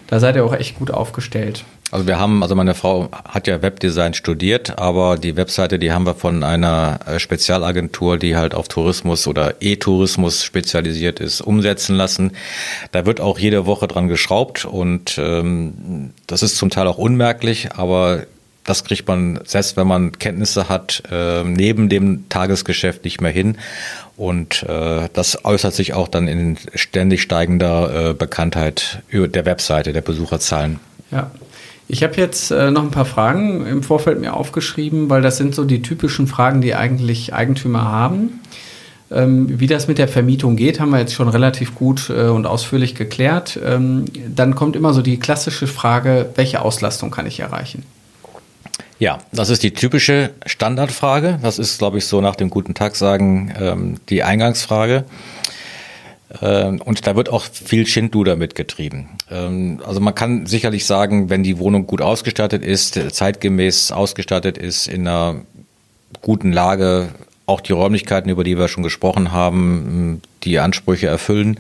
da seid ihr auch echt gut aufgestellt. Also wir haben, also meine Frau hat ja Webdesign studiert, aber die Webseite, die haben wir von einer äh, Spezialagentur, die halt auf Tourismus oder E-Tourismus spezialisiert ist, umsetzen lassen. Da wird auch jede Woche dran geschraubt und ähm, das ist zum Teil auch unmerklich, aber das kriegt man, selbst wenn man Kenntnisse hat, äh, neben dem Tagesgeschäft nicht mehr hin. Und äh, das äußert sich auch dann in ständig steigender äh, Bekanntheit der Webseite, der Besucherzahlen. Ja, ich habe jetzt äh, noch ein paar Fragen im Vorfeld mir aufgeschrieben, weil das sind so die typischen Fragen, die eigentlich Eigentümer haben. Ähm, wie das mit der Vermietung geht, haben wir jetzt schon relativ gut äh, und ausführlich geklärt. Ähm, dann kommt immer so die klassische Frage, welche Auslastung kann ich erreichen? Ja, das ist die typische Standardfrage. Das ist, glaube ich, so nach dem guten Tag sagen ähm, die Eingangsfrage. Ähm, und da wird auch viel Schindluder mitgetrieben. Ähm, also man kann sicherlich sagen, wenn die Wohnung gut ausgestattet ist, zeitgemäß ausgestattet ist, in einer guten Lage, auch die Räumlichkeiten, über die wir schon gesprochen haben, die Ansprüche erfüllen,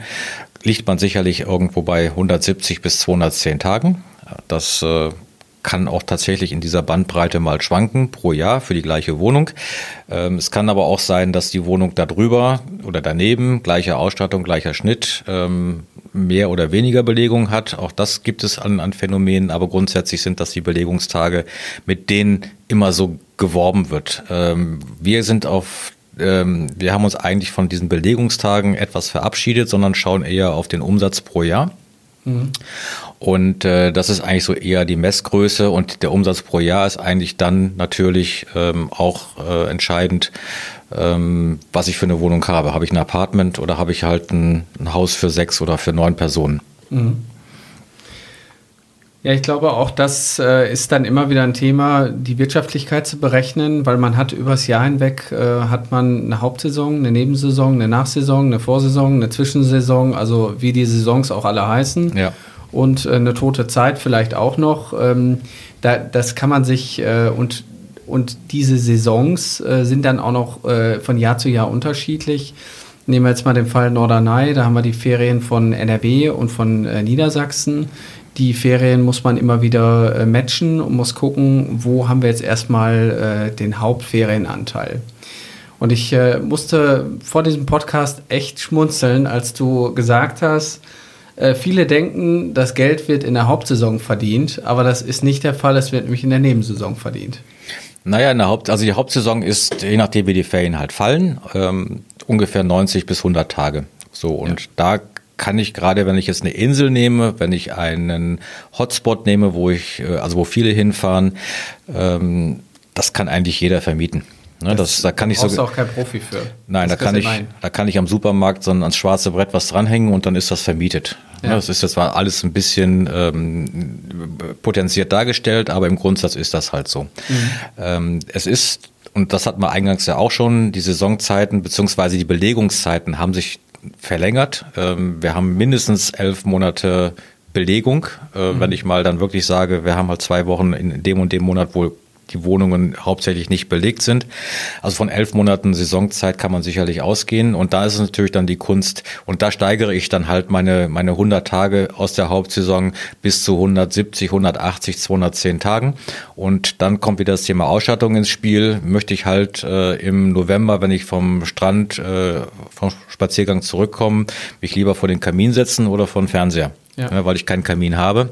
liegt man sicherlich irgendwo bei 170 bis 210 Tagen. Das äh, kann auch tatsächlich in dieser Bandbreite mal schwanken pro Jahr für die gleiche Wohnung. Ähm, es kann aber auch sein, dass die Wohnung darüber oder daneben, gleiche Ausstattung, gleicher Schnitt, ähm, mehr oder weniger Belegung hat. Auch das gibt es an, an Phänomenen, aber grundsätzlich sind das die Belegungstage, mit denen immer so geworben wird. Ähm, wir sind auf wir haben uns eigentlich von diesen Belegungstagen etwas verabschiedet, sondern schauen eher auf den Umsatz pro Jahr. Mhm. Und äh, das ist eigentlich so eher die Messgröße und der Umsatz pro Jahr ist eigentlich dann natürlich ähm, auch äh, entscheidend, ähm, was ich für eine Wohnung habe. Habe ich ein Apartment oder habe ich halt ein, ein Haus für sechs oder für neun Personen? Mhm. Ja, ich glaube auch, das äh, ist dann immer wieder ein Thema, die Wirtschaftlichkeit zu berechnen, weil man hat übers Jahr hinweg äh, hat man eine Hauptsaison, eine Nebensaison, eine Nachsaison, eine Vorsaison, eine Zwischensaison, also wie die Saisons auch alle heißen. Ja. Und äh, eine tote Zeit vielleicht auch noch. Ähm, da, das kann man sich äh, und und diese Saisons äh, sind dann auch noch äh, von Jahr zu Jahr unterschiedlich. Nehmen wir jetzt mal den Fall Norderney, da haben wir die Ferien von NRW und von Niedersachsen die Ferien muss man immer wieder äh, matchen und muss gucken, wo haben wir jetzt erstmal äh, den Hauptferienanteil. Und ich äh, musste vor diesem Podcast echt schmunzeln, als du gesagt hast, äh, viele denken, das Geld wird in der Hauptsaison verdient, aber das ist nicht der Fall, es wird nämlich in der Nebensaison verdient. Naja, in der Haupt, also die Hauptsaison ist, je nachdem wie die Ferien halt fallen, ähm, ungefähr 90 bis 100 Tage. So, und ja. da kann ich gerade, wenn ich jetzt eine Insel nehme, wenn ich einen Hotspot nehme, wo ich, äh, also wo viele hinfahren, ähm, das kann eigentlich jeder vermieten. Ne, das, das, da kann ich so. auch kein Profi für. Nein, da kann ich, da kann ich am Supermarkt so ans schwarze Brett was dranhängen und dann ist das vermietet. Ja. Ne, das ist jetzt war alles ein bisschen ähm, potenziert dargestellt, aber im Grundsatz ist das halt so. Mhm. Ähm, es ist und das hat man eingangs ja auch schon, die Saisonzeiten beziehungsweise die Belegungszeiten haben sich verlängert. Ähm, wir haben mindestens elf Monate Belegung. Äh, mhm. Wenn ich mal dann wirklich sage, wir haben halt zwei Wochen in dem und dem Monat, wo die Wohnungen hauptsächlich nicht belegt sind. Also von elf Monaten Saisonzeit kann man sicherlich ausgehen. Und da ist es natürlich dann die Kunst. Und da steigere ich dann halt meine, meine 100 Tage aus der Hauptsaison bis zu 170, 180, 210 Tagen. Und dann kommt wieder das Thema Ausstattung ins Spiel. Möchte ich halt äh, im November, wenn ich vom Strand, äh, vom Spaziergang zurückkomme, mich lieber vor den Kamin setzen oder vor den Fernseher. Ja. Ja, weil ich keinen Kamin habe.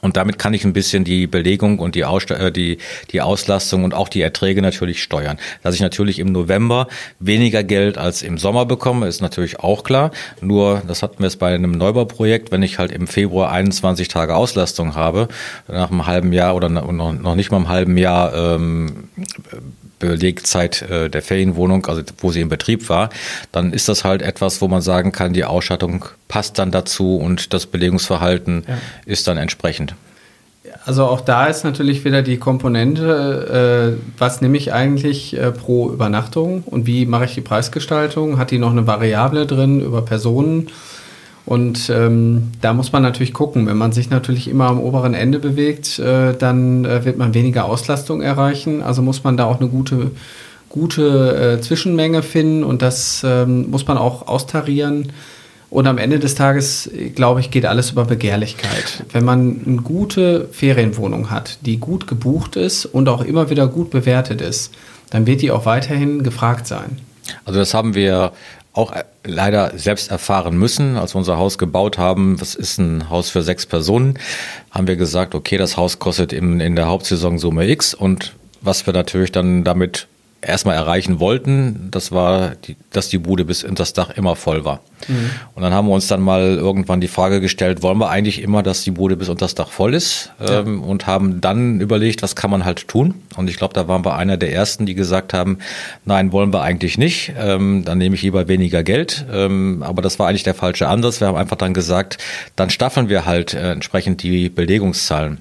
Und damit kann ich ein bisschen die Belegung und die, Ausst äh, die, die Auslastung und auch die Erträge natürlich steuern. Dass ich natürlich im November weniger Geld als im Sommer bekomme, ist natürlich auch klar. Nur, das hatten wir jetzt bei einem Neubauprojekt, wenn ich halt im Februar 21 Tage Auslastung habe, nach einem halben Jahr oder noch nicht mal einem halben Jahr ähm, Belegzeit äh, der Ferienwohnung, also wo sie in Betrieb war, dann ist das halt etwas, wo man sagen kann, die Ausstattung passt dann dazu und das Belegungsverhalten ja. ist dann entsprechend. Also auch da ist natürlich wieder die Komponente, äh, was nehme ich eigentlich äh, pro Übernachtung und wie mache ich die Preisgestaltung? Hat die noch eine Variable drin über Personen? Und ähm, da muss man natürlich gucken. Wenn man sich natürlich immer am oberen Ende bewegt, äh, dann äh, wird man weniger Auslastung erreichen. Also muss man da auch eine gute, gute äh, Zwischenmenge finden und das ähm, muss man auch austarieren. Und am Ende des Tages, glaube ich, geht alles über Begehrlichkeit. Wenn man eine gute Ferienwohnung hat, die gut gebucht ist und auch immer wieder gut bewertet ist, dann wird die auch weiterhin gefragt sein. Also das haben wir auch äh, leider selbst erfahren müssen. Als wir unser Haus gebaut haben, das ist ein Haus für sechs Personen, haben wir gesagt, okay, das Haus kostet in, in der Hauptsaison Summe X und was wir natürlich dann damit erstmal erreichen wollten, das war, die, dass die Bude bis in das Dach immer voll war. Mhm. Und dann haben wir uns dann mal irgendwann die Frage gestellt, wollen wir eigentlich immer, dass die Bude bis unter das Dach voll ist? Ja. Ähm, und haben dann überlegt, was kann man halt tun? Und ich glaube, da waren wir einer der ersten, die gesagt haben, nein, wollen wir eigentlich nicht. Ähm, dann nehme ich lieber weniger Geld. Ähm, aber das war eigentlich der falsche Ansatz. Wir haben einfach dann gesagt, dann staffeln wir halt äh, entsprechend die Belegungszahlen.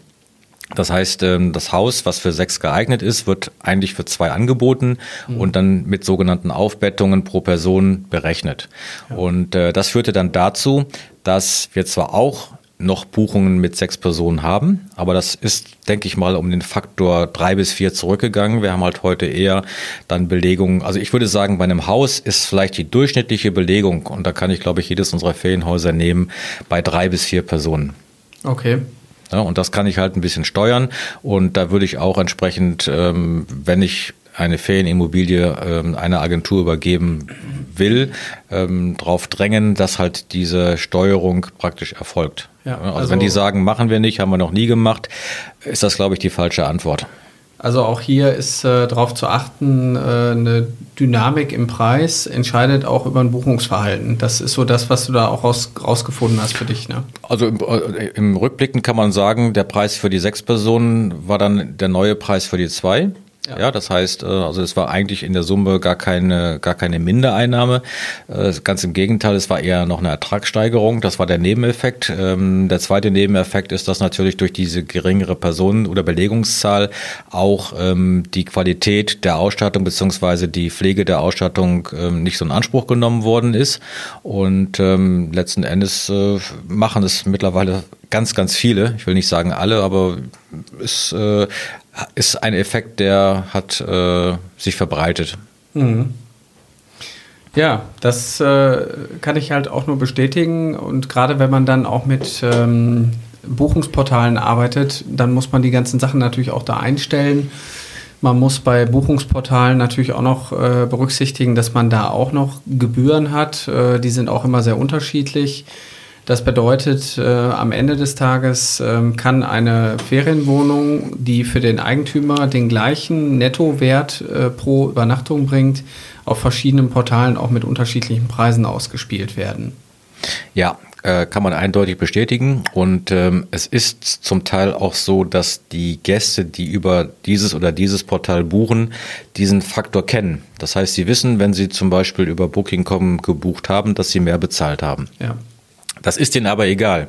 Das heißt, ähm, das Haus, was für sechs geeignet ist, wird eigentlich für zwei angeboten mhm. und dann mit sogenannten Aufbettungen pro Person berechnet. Ja. Und äh, das führte dann dazu, dass wir zwar auch noch Buchungen mit sechs Personen haben. Aber das ist, denke ich mal, um den Faktor drei bis vier zurückgegangen. Wir haben halt heute eher dann Belegung. Also ich würde sagen, bei einem Haus ist vielleicht die durchschnittliche Belegung, und da kann ich, glaube ich, jedes unserer Ferienhäuser nehmen, bei drei bis vier Personen. Okay. Ja, und das kann ich halt ein bisschen steuern. Und da würde ich auch entsprechend, ähm, wenn ich eine Ferienimmobilie ähm, einer Agentur übergeben will, ähm, darauf drängen, dass halt diese Steuerung praktisch erfolgt. Ja, also, also wenn die sagen, machen wir nicht, haben wir noch nie gemacht, ist das, glaube ich, die falsche Antwort. Also auch hier ist äh, darauf zu achten, äh, eine Dynamik im Preis entscheidet auch über ein Buchungsverhalten. Das ist so das, was du da auch raus, rausgefunden hast für dich. Ne? Also im, äh, im Rückblicken kann man sagen, der Preis für die sechs Personen war dann der neue Preis für die zwei. Ja. ja, das heißt, äh, also es war eigentlich in der Summe gar keine, gar keine Mindereinnahme. Äh, ganz im Gegenteil, es war eher noch eine Ertragssteigerung. Das war der Nebeneffekt. Ähm, der zweite Nebeneffekt ist, dass natürlich durch diese geringere Personen- oder Belegungszahl auch ähm, die Qualität der Ausstattung beziehungsweise die Pflege der Ausstattung ähm, nicht so in Anspruch genommen worden ist. Und letzten Endes äh, machen es mittlerweile ganz, ganz viele. Ich will nicht sagen alle, aber es ist ein Effekt, der hat äh, sich verbreitet. Mhm. Ja, das äh, kann ich halt auch nur bestätigen. Und gerade wenn man dann auch mit ähm, Buchungsportalen arbeitet, dann muss man die ganzen Sachen natürlich auch da einstellen. Man muss bei Buchungsportalen natürlich auch noch äh, berücksichtigen, dass man da auch noch Gebühren hat. Äh, die sind auch immer sehr unterschiedlich. Das bedeutet, äh, am Ende des Tages äh, kann eine Ferienwohnung, die für den Eigentümer den gleichen Nettowert äh, pro Übernachtung bringt, auf verschiedenen Portalen auch mit unterschiedlichen Preisen ausgespielt werden. Ja, äh, kann man eindeutig bestätigen. Und ähm, es ist zum Teil auch so, dass die Gäste, die über dieses oder dieses Portal buchen, diesen Faktor kennen. Das heißt, sie wissen, wenn sie zum Beispiel über Booking.com gebucht haben, dass sie mehr bezahlt haben. Ja. Das ist denen aber egal.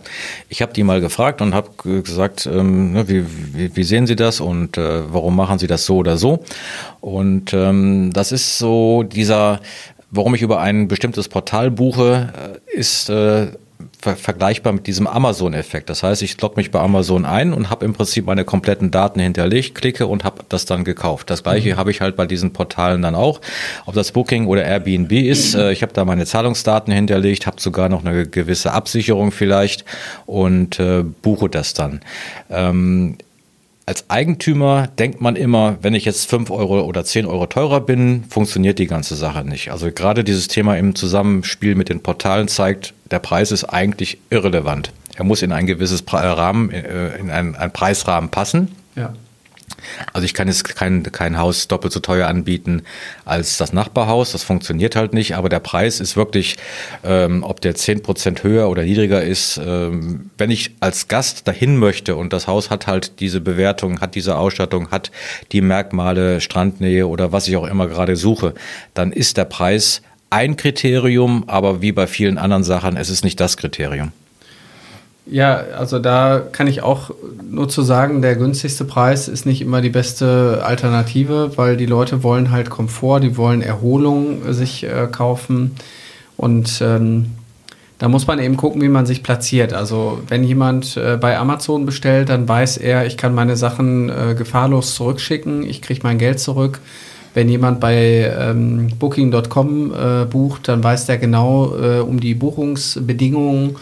Ich habe die mal gefragt und habe gesagt, ähm, ne, wie, wie, wie, sehen Sie das und äh, warum machen Sie das so oder so? Und ähm, das ist so dieser, warum ich über ein bestimmtes Portal buche, äh, ist äh, ver vergleichbar mit diesem Amazon-Effekt. Das heißt, ich logge mich bei Amazon ein und habe im Prinzip meine kompletten Daten hinterlegt, klicke und habe das dann gekauft. Das gleiche mhm. habe ich halt bei diesen Portalen dann auch. Ob das Booking oder Airbnb ist, äh, ich habe da meine Zahlungsdaten hinterlegt, habe sogar noch eine gewisse Absicherung vielleicht und äh, buche das dann. Ähm, als Eigentümer denkt man immer, wenn ich jetzt fünf Euro oder zehn Euro teurer bin, funktioniert die ganze Sache nicht. Also gerade dieses Thema im Zusammenspiel mit den Portalen zeigt, der Preis ist eigentlich irrelevant. Er muss in ein gewisses Rahmen, äh, in einen, einen Preisrahmen passen. Ja. Also ich kann jetzt kein, kein Haus doppelt so teuer anbieten als das Nachbarhaus. Das funktioniert halt nicht. Aber der Preis ist wirklich, ähm, ob der zehn Prozent höher oder niedriger ist. Ähm, wenn ich als Gast dahin möchte und das Haus hat halt diese Bewertung, hat diese Ausstattung, hat die Merkmale, Strandnähe oder was ich auch immer gerade suche, dann ist der Preis ein Kriterium, aber wie bei vielen anderen Sachen, es ist nicht das Kriterium. Ja, also da kann ich auch nur zu sagen, der günstigste Preis ist nicht immer die beste Alternative, weil die Leute wollen halt Komfort, die wollen Erholung sich äh, kaufen und ähm, da muss man eben gucken, wie man sich platziert. Also wenn jemand äh, bei Amazon bestellt, dann weiß er, ich kann meine Sachen äh, gefahrlos zurückschicken, ich kriege mein Geld zurück. Wenn jemand bei ähm, Booking.com äh, bucht, dann weiß der genau äh, um die Buchungsbedingungen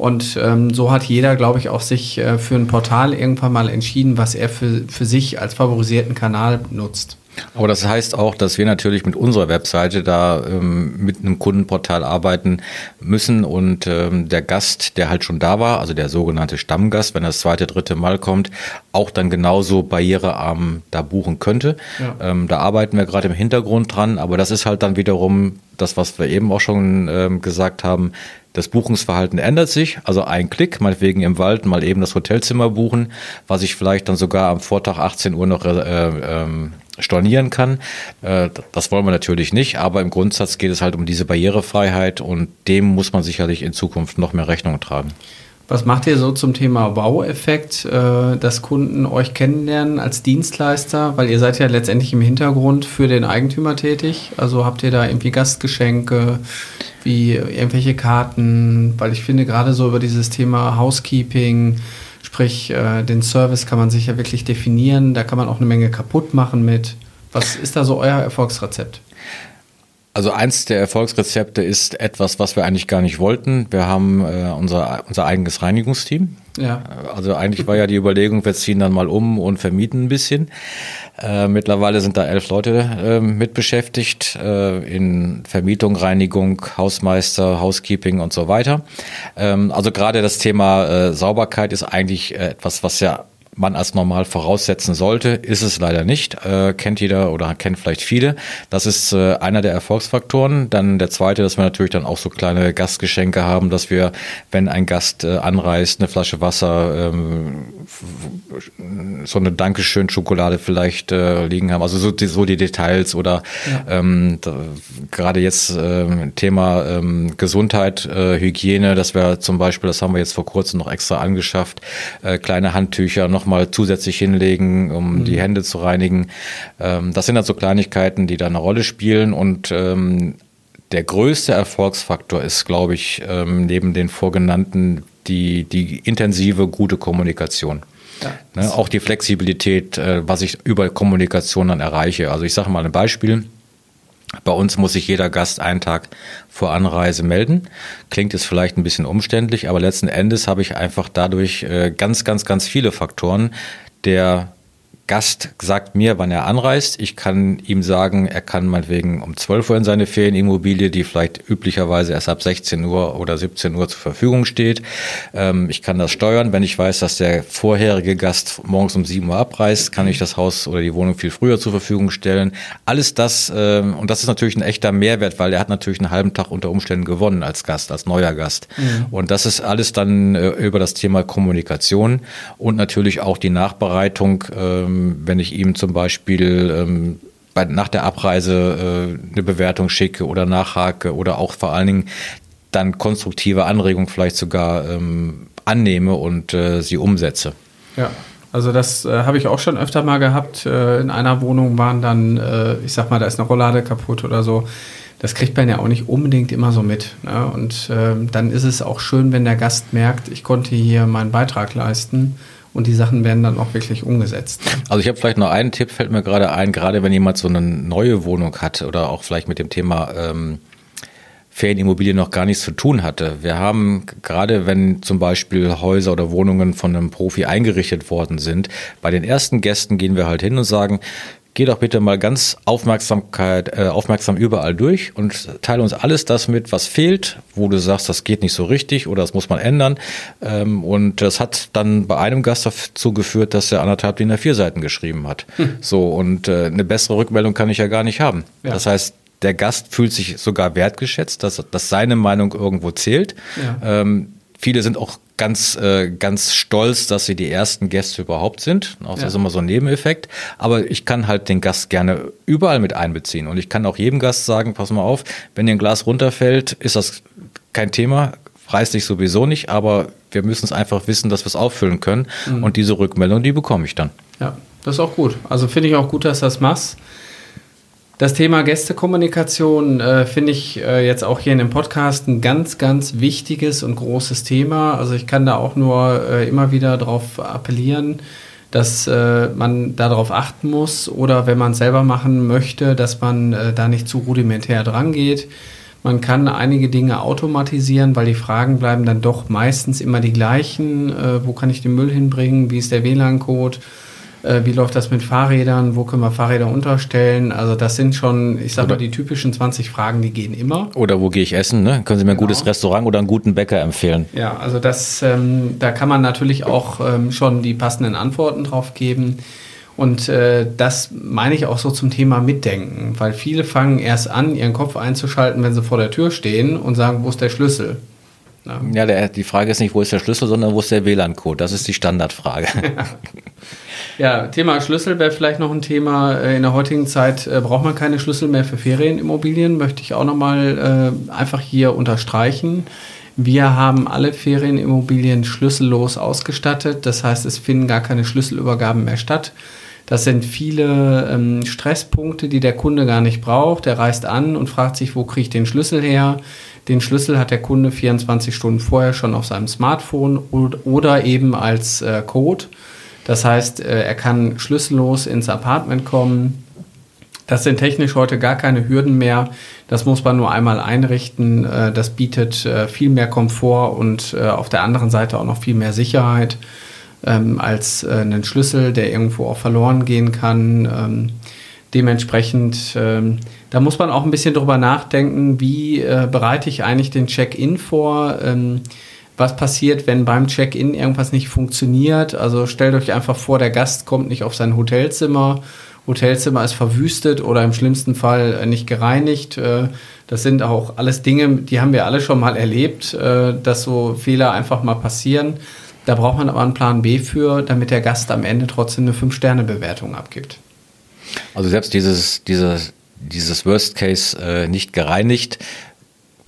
und ähm, so hat jeder, glaube ich, auch sich äh, für ein Portal irgendwann mal entschieden, was er für, für sich als favorisierten Kanal nutzt. Aber das heißt auch, dass wir natürlich mit unserer Webseite da ähm, mit einem Kundenportal arbeiten müssen und ähm, der Gast, der halt schon da war, also der sogenannte Stammgast, wenn er das zweite, dritte Mal kommt, auch dann genauso barrierearm da buchen könnte. Ja. Ähm, da arbeiten wir gerade im Hintergrund dran, aber das ist halt dann wiederum das, was wir eben auch schon ähm, gesagt haben, das Buchungsverhalten ändert sich, also ein Klick, meinetwegen im Wald mal eben das Hotelzimmer buchen, was ich vielleicht dann sogar am Vortag 18 Uhr noch äh, ähm, stornieren kann. Äh, das wollen wir natürlich nicht, aber im Grundsatz geht es halt um diese Barrierefreiheit und dem muss man sicherlich in Zukunft noch mehr Rechnung tragen. Was macht ihr so zum Thema Wow-Effekt, äh, dass Kunden euch kennenlernen als Dienstleister? Weil ihr seid ja letztendlich im Hintergrund für den Eigentümer tätig. Also habt ihr da irgendwie Gastgeschenke, wie irgendwelche Karten? Weil ich finde gerade so über dieses Thema Housekeeping, sprich äh, den Service kann man sich ja wirklich definieren. Da kann man auch eine Menge kaputt machen mit. Was ist da so euer Erfolgsrezept? Also eins der Erfolgsrezepte ist etwas, was wir eigentlich gar nicht wollten. Wir haben äh, unser, unser eigenes Reinigungsteam. Ja. Also eigentlich war ja die Überlegung, wir ziehen dann mal um und vermieten ein bisschen. Äh, mittlerweile sind da elf Leute äh, mit beschäftigt äh, in Vermietung, Reinigung, Hausmeister, Housekeeping und so weiter. Ähm, also gerade das Thema äh, Sauberkeit ist eigentlich äh, etwas, was ja man als normal voraussetzen sollte, ist es leider nicht. Äh, kennt jeder oder kennt vielleicht viele. Das ist äh, einer der Erfolgsfaktoren. Dann der zweite, dass wir natürlich dann auch so kleine Gastgeschenke haben, dass wir, wenn ein Gast äh, anreist, eine Flasche Wasser, ähm, so eine Dankeschön-Schokolade vielleicht äh, liegen haben. Also so die, so die Details oder ja. ähm, gerade jetzt ähm, Thema ähm, Gesundheit, äh, Hygiene, dass wir zum Beispiel, das haben wir jetzt vor kurzem noch extra angeschafft, äh, kleine Handtücher noch nochmal zusätzlich hinlegen, um mhm. die Hände zu reinigen. Ähm, das sind halt so Kleinigkeiten, die da eine Rolle spielen und ähm, der größte Erfolgsfaktor ist, glaube ich, ähm, neben den vorgenannten die, die intensive, gute Kommunikation. Ja. Ne, auch die Flexibilität, äh, was ich über Kommunikation dann erreiche. Also ich sage mal ein Beispiel. Bei uns muss sich jeder Gast einen Tag vor Anreise melden. Klingt jetzt vielleicht ein bisschen umständlich, aber letzten Endes habe ich einfach dadurch äh, ganz, ganz, ganz viele Faktoren. Der Gast sagt mir, wann er anreist. Ich kann ihm sagen, er kann meinetwegen um 12 Uhr in seine Ferienimmobilie, die vielleicht üblicherweise erst ab 16 Uhr oder 17 Uhr zur Verfügung steht. Ähm, ich kann das steuern. Wenn ich weiß, dass der vorherige Gast morgens um 7 Uhr abreist, kann ich das Haus oder die Wohnung viel früher zur Verfügung stellen. Alles das, ähm, und das ist natürlich ein echter Mehrwert, weil er hat natürlich einen halben Tag unter Umständen gewonnen als Gast, als neuer Gast. Mhm. Und das ist alles dann äh, über das Thema Kommunikation und natürlich auch die Nachbereitung ähm, wenn ich ihm zum Beispiel ähm, bei, nach der Abreise äh, eine Bewertung schicke oder nachhake oder auch vor allen Dingen dann konstruktive Anregungen vielleicht sogar ähm, annehme und äh, sie umsetze. Ja. Also das äh, habe ich auch schon öfter mal gehabt. Äh, in einer Wohnung waren dann, äh, ich sag mal, da ist eine Rollade kaputt oder so. Das kriegt man ja auch nicht unbedingt immer so mit. Ne? Und ähm, dann ist es auch schön, wenn der Gast merkt, ich konnte hier meinen Beitrag leisten und die Sachen werden dann auch wirklich umgesetzt. Also ich habe vielleicht noch einen Tipp, fällt mir gerade ein, gerade wenn jemand so eine neue Wohnung hat oder auch vielleicht mit dem Thema ähm, Ferienimmobilien noch gar nichts zu tun hatte. Wir haben gerade, wenn zum Beispiel Häuser oder Wohnungen von einem Profi eingerichtet worden sind, bei den ersten Gästen gehen wir halt hin und sagen, geh doch bitte mal ganz Aufmerksamkeit, äh, aufmerksam überall durch und teile uns alles das mit, was fehlt, wo du sagst, das geht nicht so richtig oder das muss man ändern. Ähm, und das hat dann bei einem Gast dazu geführt, dass er anderthalb DIN A4 Seiten geschrieben hat. Hm. So, und äh, eine bessere Rückmeldung kann ich ja gar nicht haben. Ja. Das heißt, der Gast fühlt sich sogar wertgeschätzt, dass, dass seine Meinung irgendwo zählt. Ja. Ähm, viele sind auch ganz, äh, ganz stolz, dass sie die ersten Gäste überhaupt sind. Auch das ja. ist immer so ein Nebeneffekt. Aber ich kann halt den Gast gerne überall mit einbeziehen. Und ich kann auch jedem Gast sagen, pass mal auf, wenn dir ein Glas runterfällt, ist das kein Thema, reißt dich sowieso nicht, aber wir müssen es einfach wissen, dass wir es auffüllen können. Mhm. Und diese Rückmeldung, die bekomme ich dann. Ja, das ist auch gut. Also finde ich auch gut, dass du das machst. Das Thema Gästekommunikation äh, finde ich äh, jetzt auch hier in dem Podcast ein ganz, ganz wichtiges und großes Thema. Also ich kann da auch nur äh, immer wieder darauf appellieren, dass äh, man darauf achten muss oder wenn man es selber machen möchte, dass man äh, da nicht zu rudimentär dran geht. Man kann einige Dinge automatisieren, weil die Fragen bleiben dann doch meistens immer die gleichen. Äh, wo kann ich den Müll hinbringen? Wie ist der WLAN-Code? Äh, wie läuft das mit Fahrrädern? Wo können wir Fahrräder unterstellen? Also das sind schon, ich sag oder, mal, die typischen 20 Fragen, die gehen immer. Oder wo gehe ich essen? Ne? Können Sie mir genau. ein gutes Restaurant oder einen guten Bäcker empfehlen? Ja, also das, ähm, da kann man natürlich auch ähm, schon die passenden Antworten drauf geben. Und äh, das meine ich auch so zum Thema Mitdenken, weil viele fangen erst an, ihren Kopf einzuschalten, wenn sie vor der Tür stehen und sagen, wo ist der Schlüssel? Ja, der, die Frage ist nicht, wo ist der Schlüssel, sondern wo ist der WLAN-Code? Das ist die Standardfrage. Ja. Thema Schlüssel wäre vielleicht noch ein Thema. Äh, in der heutigen Zeit äh, braucht man keine Schlüssel mehr für Ferienimmobilien. Möchte ich auch nochmal äh, einfach hier unterstreichen. Wir haben alle Ferienimmobilien schlüssellos ausgestattet. Das heißt, es finden gar keine Schlüsselübergaben mehr statt. Das sind viele ähm, Stresspunkte, die der Kunde gar nicht braucht. Er reist an und fragt sich, wo kriege ich den Schlüssel her? Den Schlüssel hat der Kunde 24 Stunden vorher schon auf seinem Smartphone oder eben als äh, Code. Das heißt, äh, er kann schlüssellos ins Apartment kommen. Das sind technisch heute gar keine Hürden mehr. Das muss man nur einmal einrichten. Äh, das bietet äh, viel mehr Komfort und auf der anderen Seite auch noch viel mehr Sicherheit ähm, als einen Schlüssel, der irgendwo auch verloren gehen kann. Ähm, dementsprechend, ähm, da muss man auch ein bisschen drüber nachdenken, wie bereite ich eigentlich den Check-in vor? Was passiert, wenn beim Check-in irgendwas nicht funktioniert? Also stellt euch einfach vor, der Gast kommt nicht auf sein Hotelzimmer. Hotelzimmer ist verwüstet oder im schlimmsten Fall äh, nicht gereinigt. Äh, das sind auch alles Dinge, die haben wir alle schon mal erlebt, äh, dass so Fehler einfach mal passieren. Da braucht man aber einen Plan B für, damit der Gast am Ende trotzdem eine Fünf-Sterne-Bewertung abgibt. Also selbst dieses, dieses, dieses Worst Case äh, nicht gereinigt,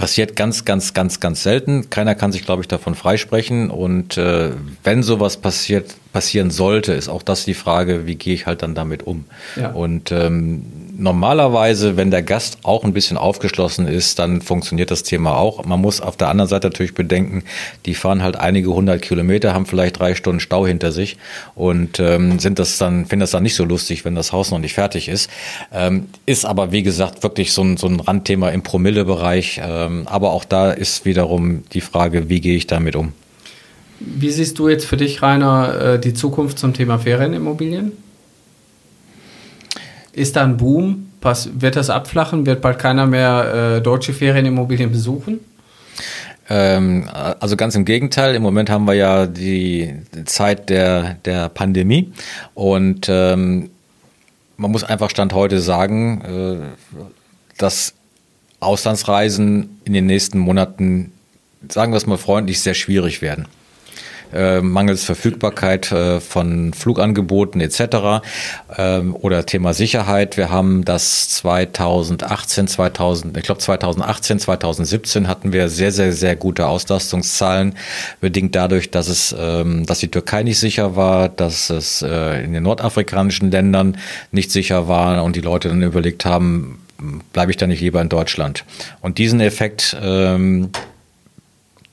passiert ganz, ganz, ganz, ganz selten. Keiner kann sich, glaube ich, davon freisprechen. Und äh, wenn sowas passiert, passieren sollte, ist auch das die Frage, wie gehe ich halt dann damit um. Ja. Und ähm, normalerweise, wenn der Gast auch ein bisschen aufgeschlossen ist, dann funktioniert das Thema auch. Man muss auf der anderen Seite natürlich bedenken, die fahren halt einige hundert Kilometer, haben vielleicht drei Stunden Stau hinter sich und ähm, sind das dann, finden das dann nicht so lustig, wenn das Haus noch nicht fertig ist. Ähm, ist aber, wie gesagt, wirklich so ein, so ein Randthema im Promillebereich. Ähm, aber auch da ist wiederum die Frage, wie gehe ich damit um? Wie siehst du jetzt für dich, Rainer, äh, die Zukunft zum Thema Ferienimmobilien? Ist da ein Boom? Pass, wird das abflachen? Wird bald keiner mehr äh, deutsche Ferienimmobilien besuchen? Ähm, also ganz im Gegenteil. Im Moment haben wir ja die Zeit der, der Pandemie und ähm, man muss einfach Stand heute sagen, äh, dass Auslandsreisen in den nächsten Monaten, sagen wir es mal freundlich, sehr schwierig werden äh, mangels Verfügbarkeit äh, von Flugangeboten etc. Ähm, oder Thema Sicherheit. Wir haben das 2018, 2000, ich glaube 2018, 2017 hatten wir sehr, sehr, sehr gute Auslastungszahlen, bedingt dadurch, dass es, ähm, dass die Türkei nicht sicher war, dass es äh, in den nordafrikanischen Ländern nicht sicher war und die Leute dann überlegt haben, bleibe ich da nicht lieber in Deutschland. Und diesen Effekt ähm,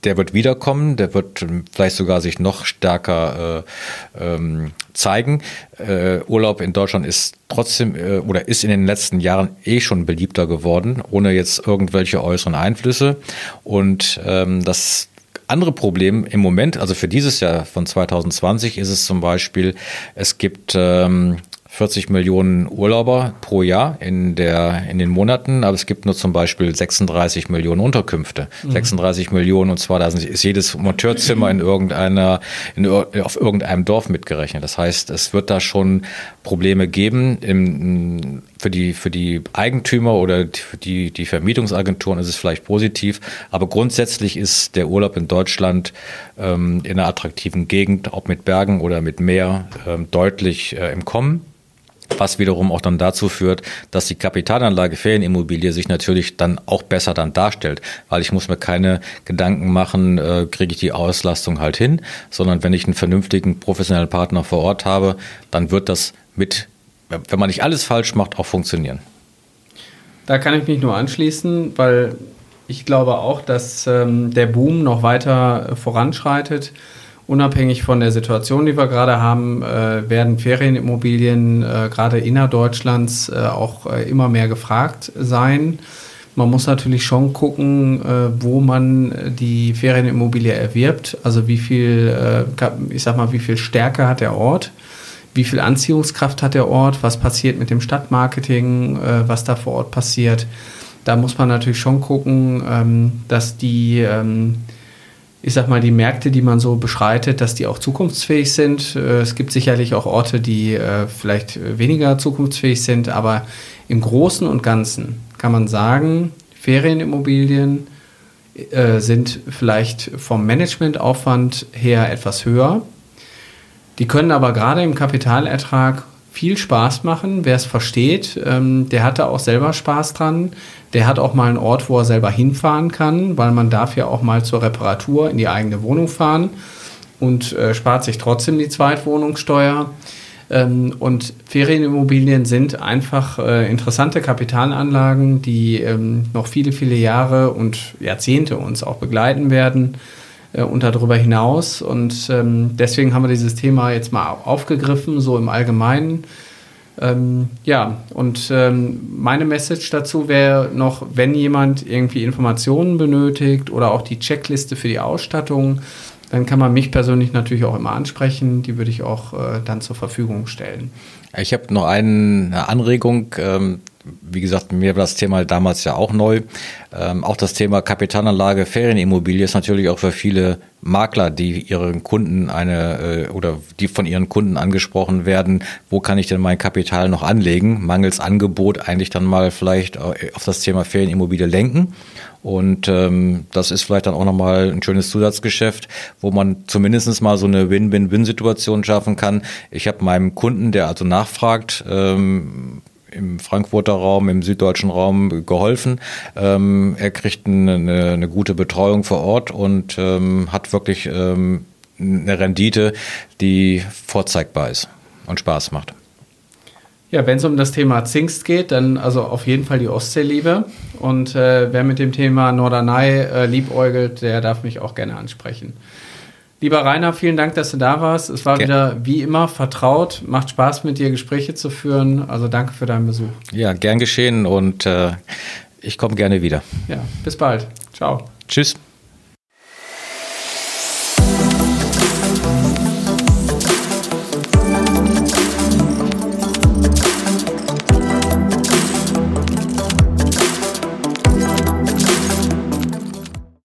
der wird wiederkommen, der wird vielleicht sogar sich noch stärker äh, ähm, zeigen. Äh, Urlaub in Deutschland ist trotzdem äh, oder ist in den letzten Jahren eh schon beliebter geworden, ohne jetzt irgendwelche äußeren Einflüsse. Und ähm, das andere Problem im Moment, also für dieses Jahr von 2020, ist es zum Beispiel, es gibt ähm, 40 Millionen Urlauber pro Jahr in, der, in den Monaten, aber es gibt nur zum Beispiel 36 Millionen Unterkünfte. Mhm. 36 Millionen und zwar da ist jedes Monteurzimmer in irgendeiner, in, auf irgendeinem Dorf mitgerechnet. Das heißt, es wird da schon Probleme geben. Im, für, die, für die Eigentümer oder für die, die Vermietungsagenturen ist es vielleicht positiv, aber grundsätzlich ist der Urlaub in Deutschland ähm, in einer attraktiven Gegend, ob mit Bergen oder mit Meer, ähm, deutlich äh, im Kommen was wiederum auch dann dazu führt, dass die Kapitalanlage Ferienimmobilie sich natürlich dann auch besser dann darstellt, weil ich muss mir keine Gedanken machen, äh, kriege ich die Auslastung halt hin, sondern wenn ich einen vernünftigen professionellen Partner vor Ort habe, dann wird das mit, wenn man nicht alles falsch macht, auch funktionieren. Da kann ich mich nur anschließen, weil ich glaube auch, dass ähm, der Boom noch weiter voranschreitet unabhängig von der Situation, die wir gerade haben, äh, werden Ferienimmobilien äh, gerade innerdeutschlands äh, auch äh, immer mehr gefragt sein. Man muss natürlich schon gucken, äh, wo man die Ferienimmobilie erwirbt. Also wie viel, äh, ich sag mal, wie viel Stärke hat der Ort? Wie viel Anziehungskraft hat der Ort? Was passiert mit dem Stadtmarketing? was da vor Ort passiert? Da muss man natürlich schon gucken, ähm, dass die ähm, ich sag mal, die Märkte, die man so beschreitet, dass die auch zukunftsfähig sind. Äh, es gibt sicherlich auch Orte, die äh, vielleicht weniger zukunftsfähig sind, aber im Großen und Ganzen kann man sagen, Ferienimmobilien äh, sind vielleicht vom Managementaufwand her etwas höher. Die können aber gerade im Kapitalertrag viel Spaß machen. Wer es versteht, ähm, der hatte auch selber Spaß dran. Der hat auch mal einen Ort, wo er selber hinfahren kann, weil man darf ja auch mal zur Reparatur in die eigene Wohnung fahren und äh, spart sich trotzdem die Zweitwohnungssteuer. Ähm, und Ferienimmobilien sind einfach äh, interessante Kapitalanlagen, die ähm, noch viele, viele Jahre und Jahrzehnte uns auch begleiten werden und darüber hinaus. Und ähm, deswegen haben wir dieses Thema jetzt mal aufgegriffen, so im Allgemeinen. Ähm, ja, und ähm, meine Message dazu wäre noch, wenn jemand irgendwie Informationen benötigt oder auch die Checkliste für die Ausstattung, dann kann man mich persönlich natürlich auch immer ansprechen. Die würde ich auch äh, dann zur Verfügung stellen. Ich habe noch eine Anregung. Wie gesagt, mir war das Thema damals ja auch neu. Ähm, auch das Thema Kapitalanlage, Ferienimmobilie ist natürlich auch für viele Makler, die ihren Kunden eine äh, oder die von ihren Kunden angesprochen werden, wo kann ich denn mein Kapital noch anlegen? Mangels Angebot eigentlich dann mal vielleicht äh, auf das Thema Ferienimmobilie lenken. Und ähm, das ist vielleicht dann auch nochmal ein schönes Zusatzgeschäft, wo man zumindest mal so eine Win-Win-Win-Situation schaffen kann. Ich habe meinem Kunden, der also nachfragt, ähm, im Frankfurter Raum, im süddeutschen Raum geholfen. Ähm, er kriegt eine, eine, gute Betreuung vor Ort und ähm, hat wirklich ähm, eine Rendite, die vorzeigbar ist und Spaß macht. Ja, wenn es um das Thema Zingst geht, dann also auf jeden Fall die Ostseeliebe. Und äh, wer mit dem Thema Norderney äh, liebäugelt, der darf mich auch gerne ansprechen. Lieber Rainer, vielen Dank, dass du da warst. Es war Ge wieder wie immer vertraut. Macht Spaß, mit dir Gespräche zu führen. Also danke für deinen Besuch. Ja, gern geschehen und äh, ich komme gerne wieder. Ja, bis bald. Ciao. Tschüss.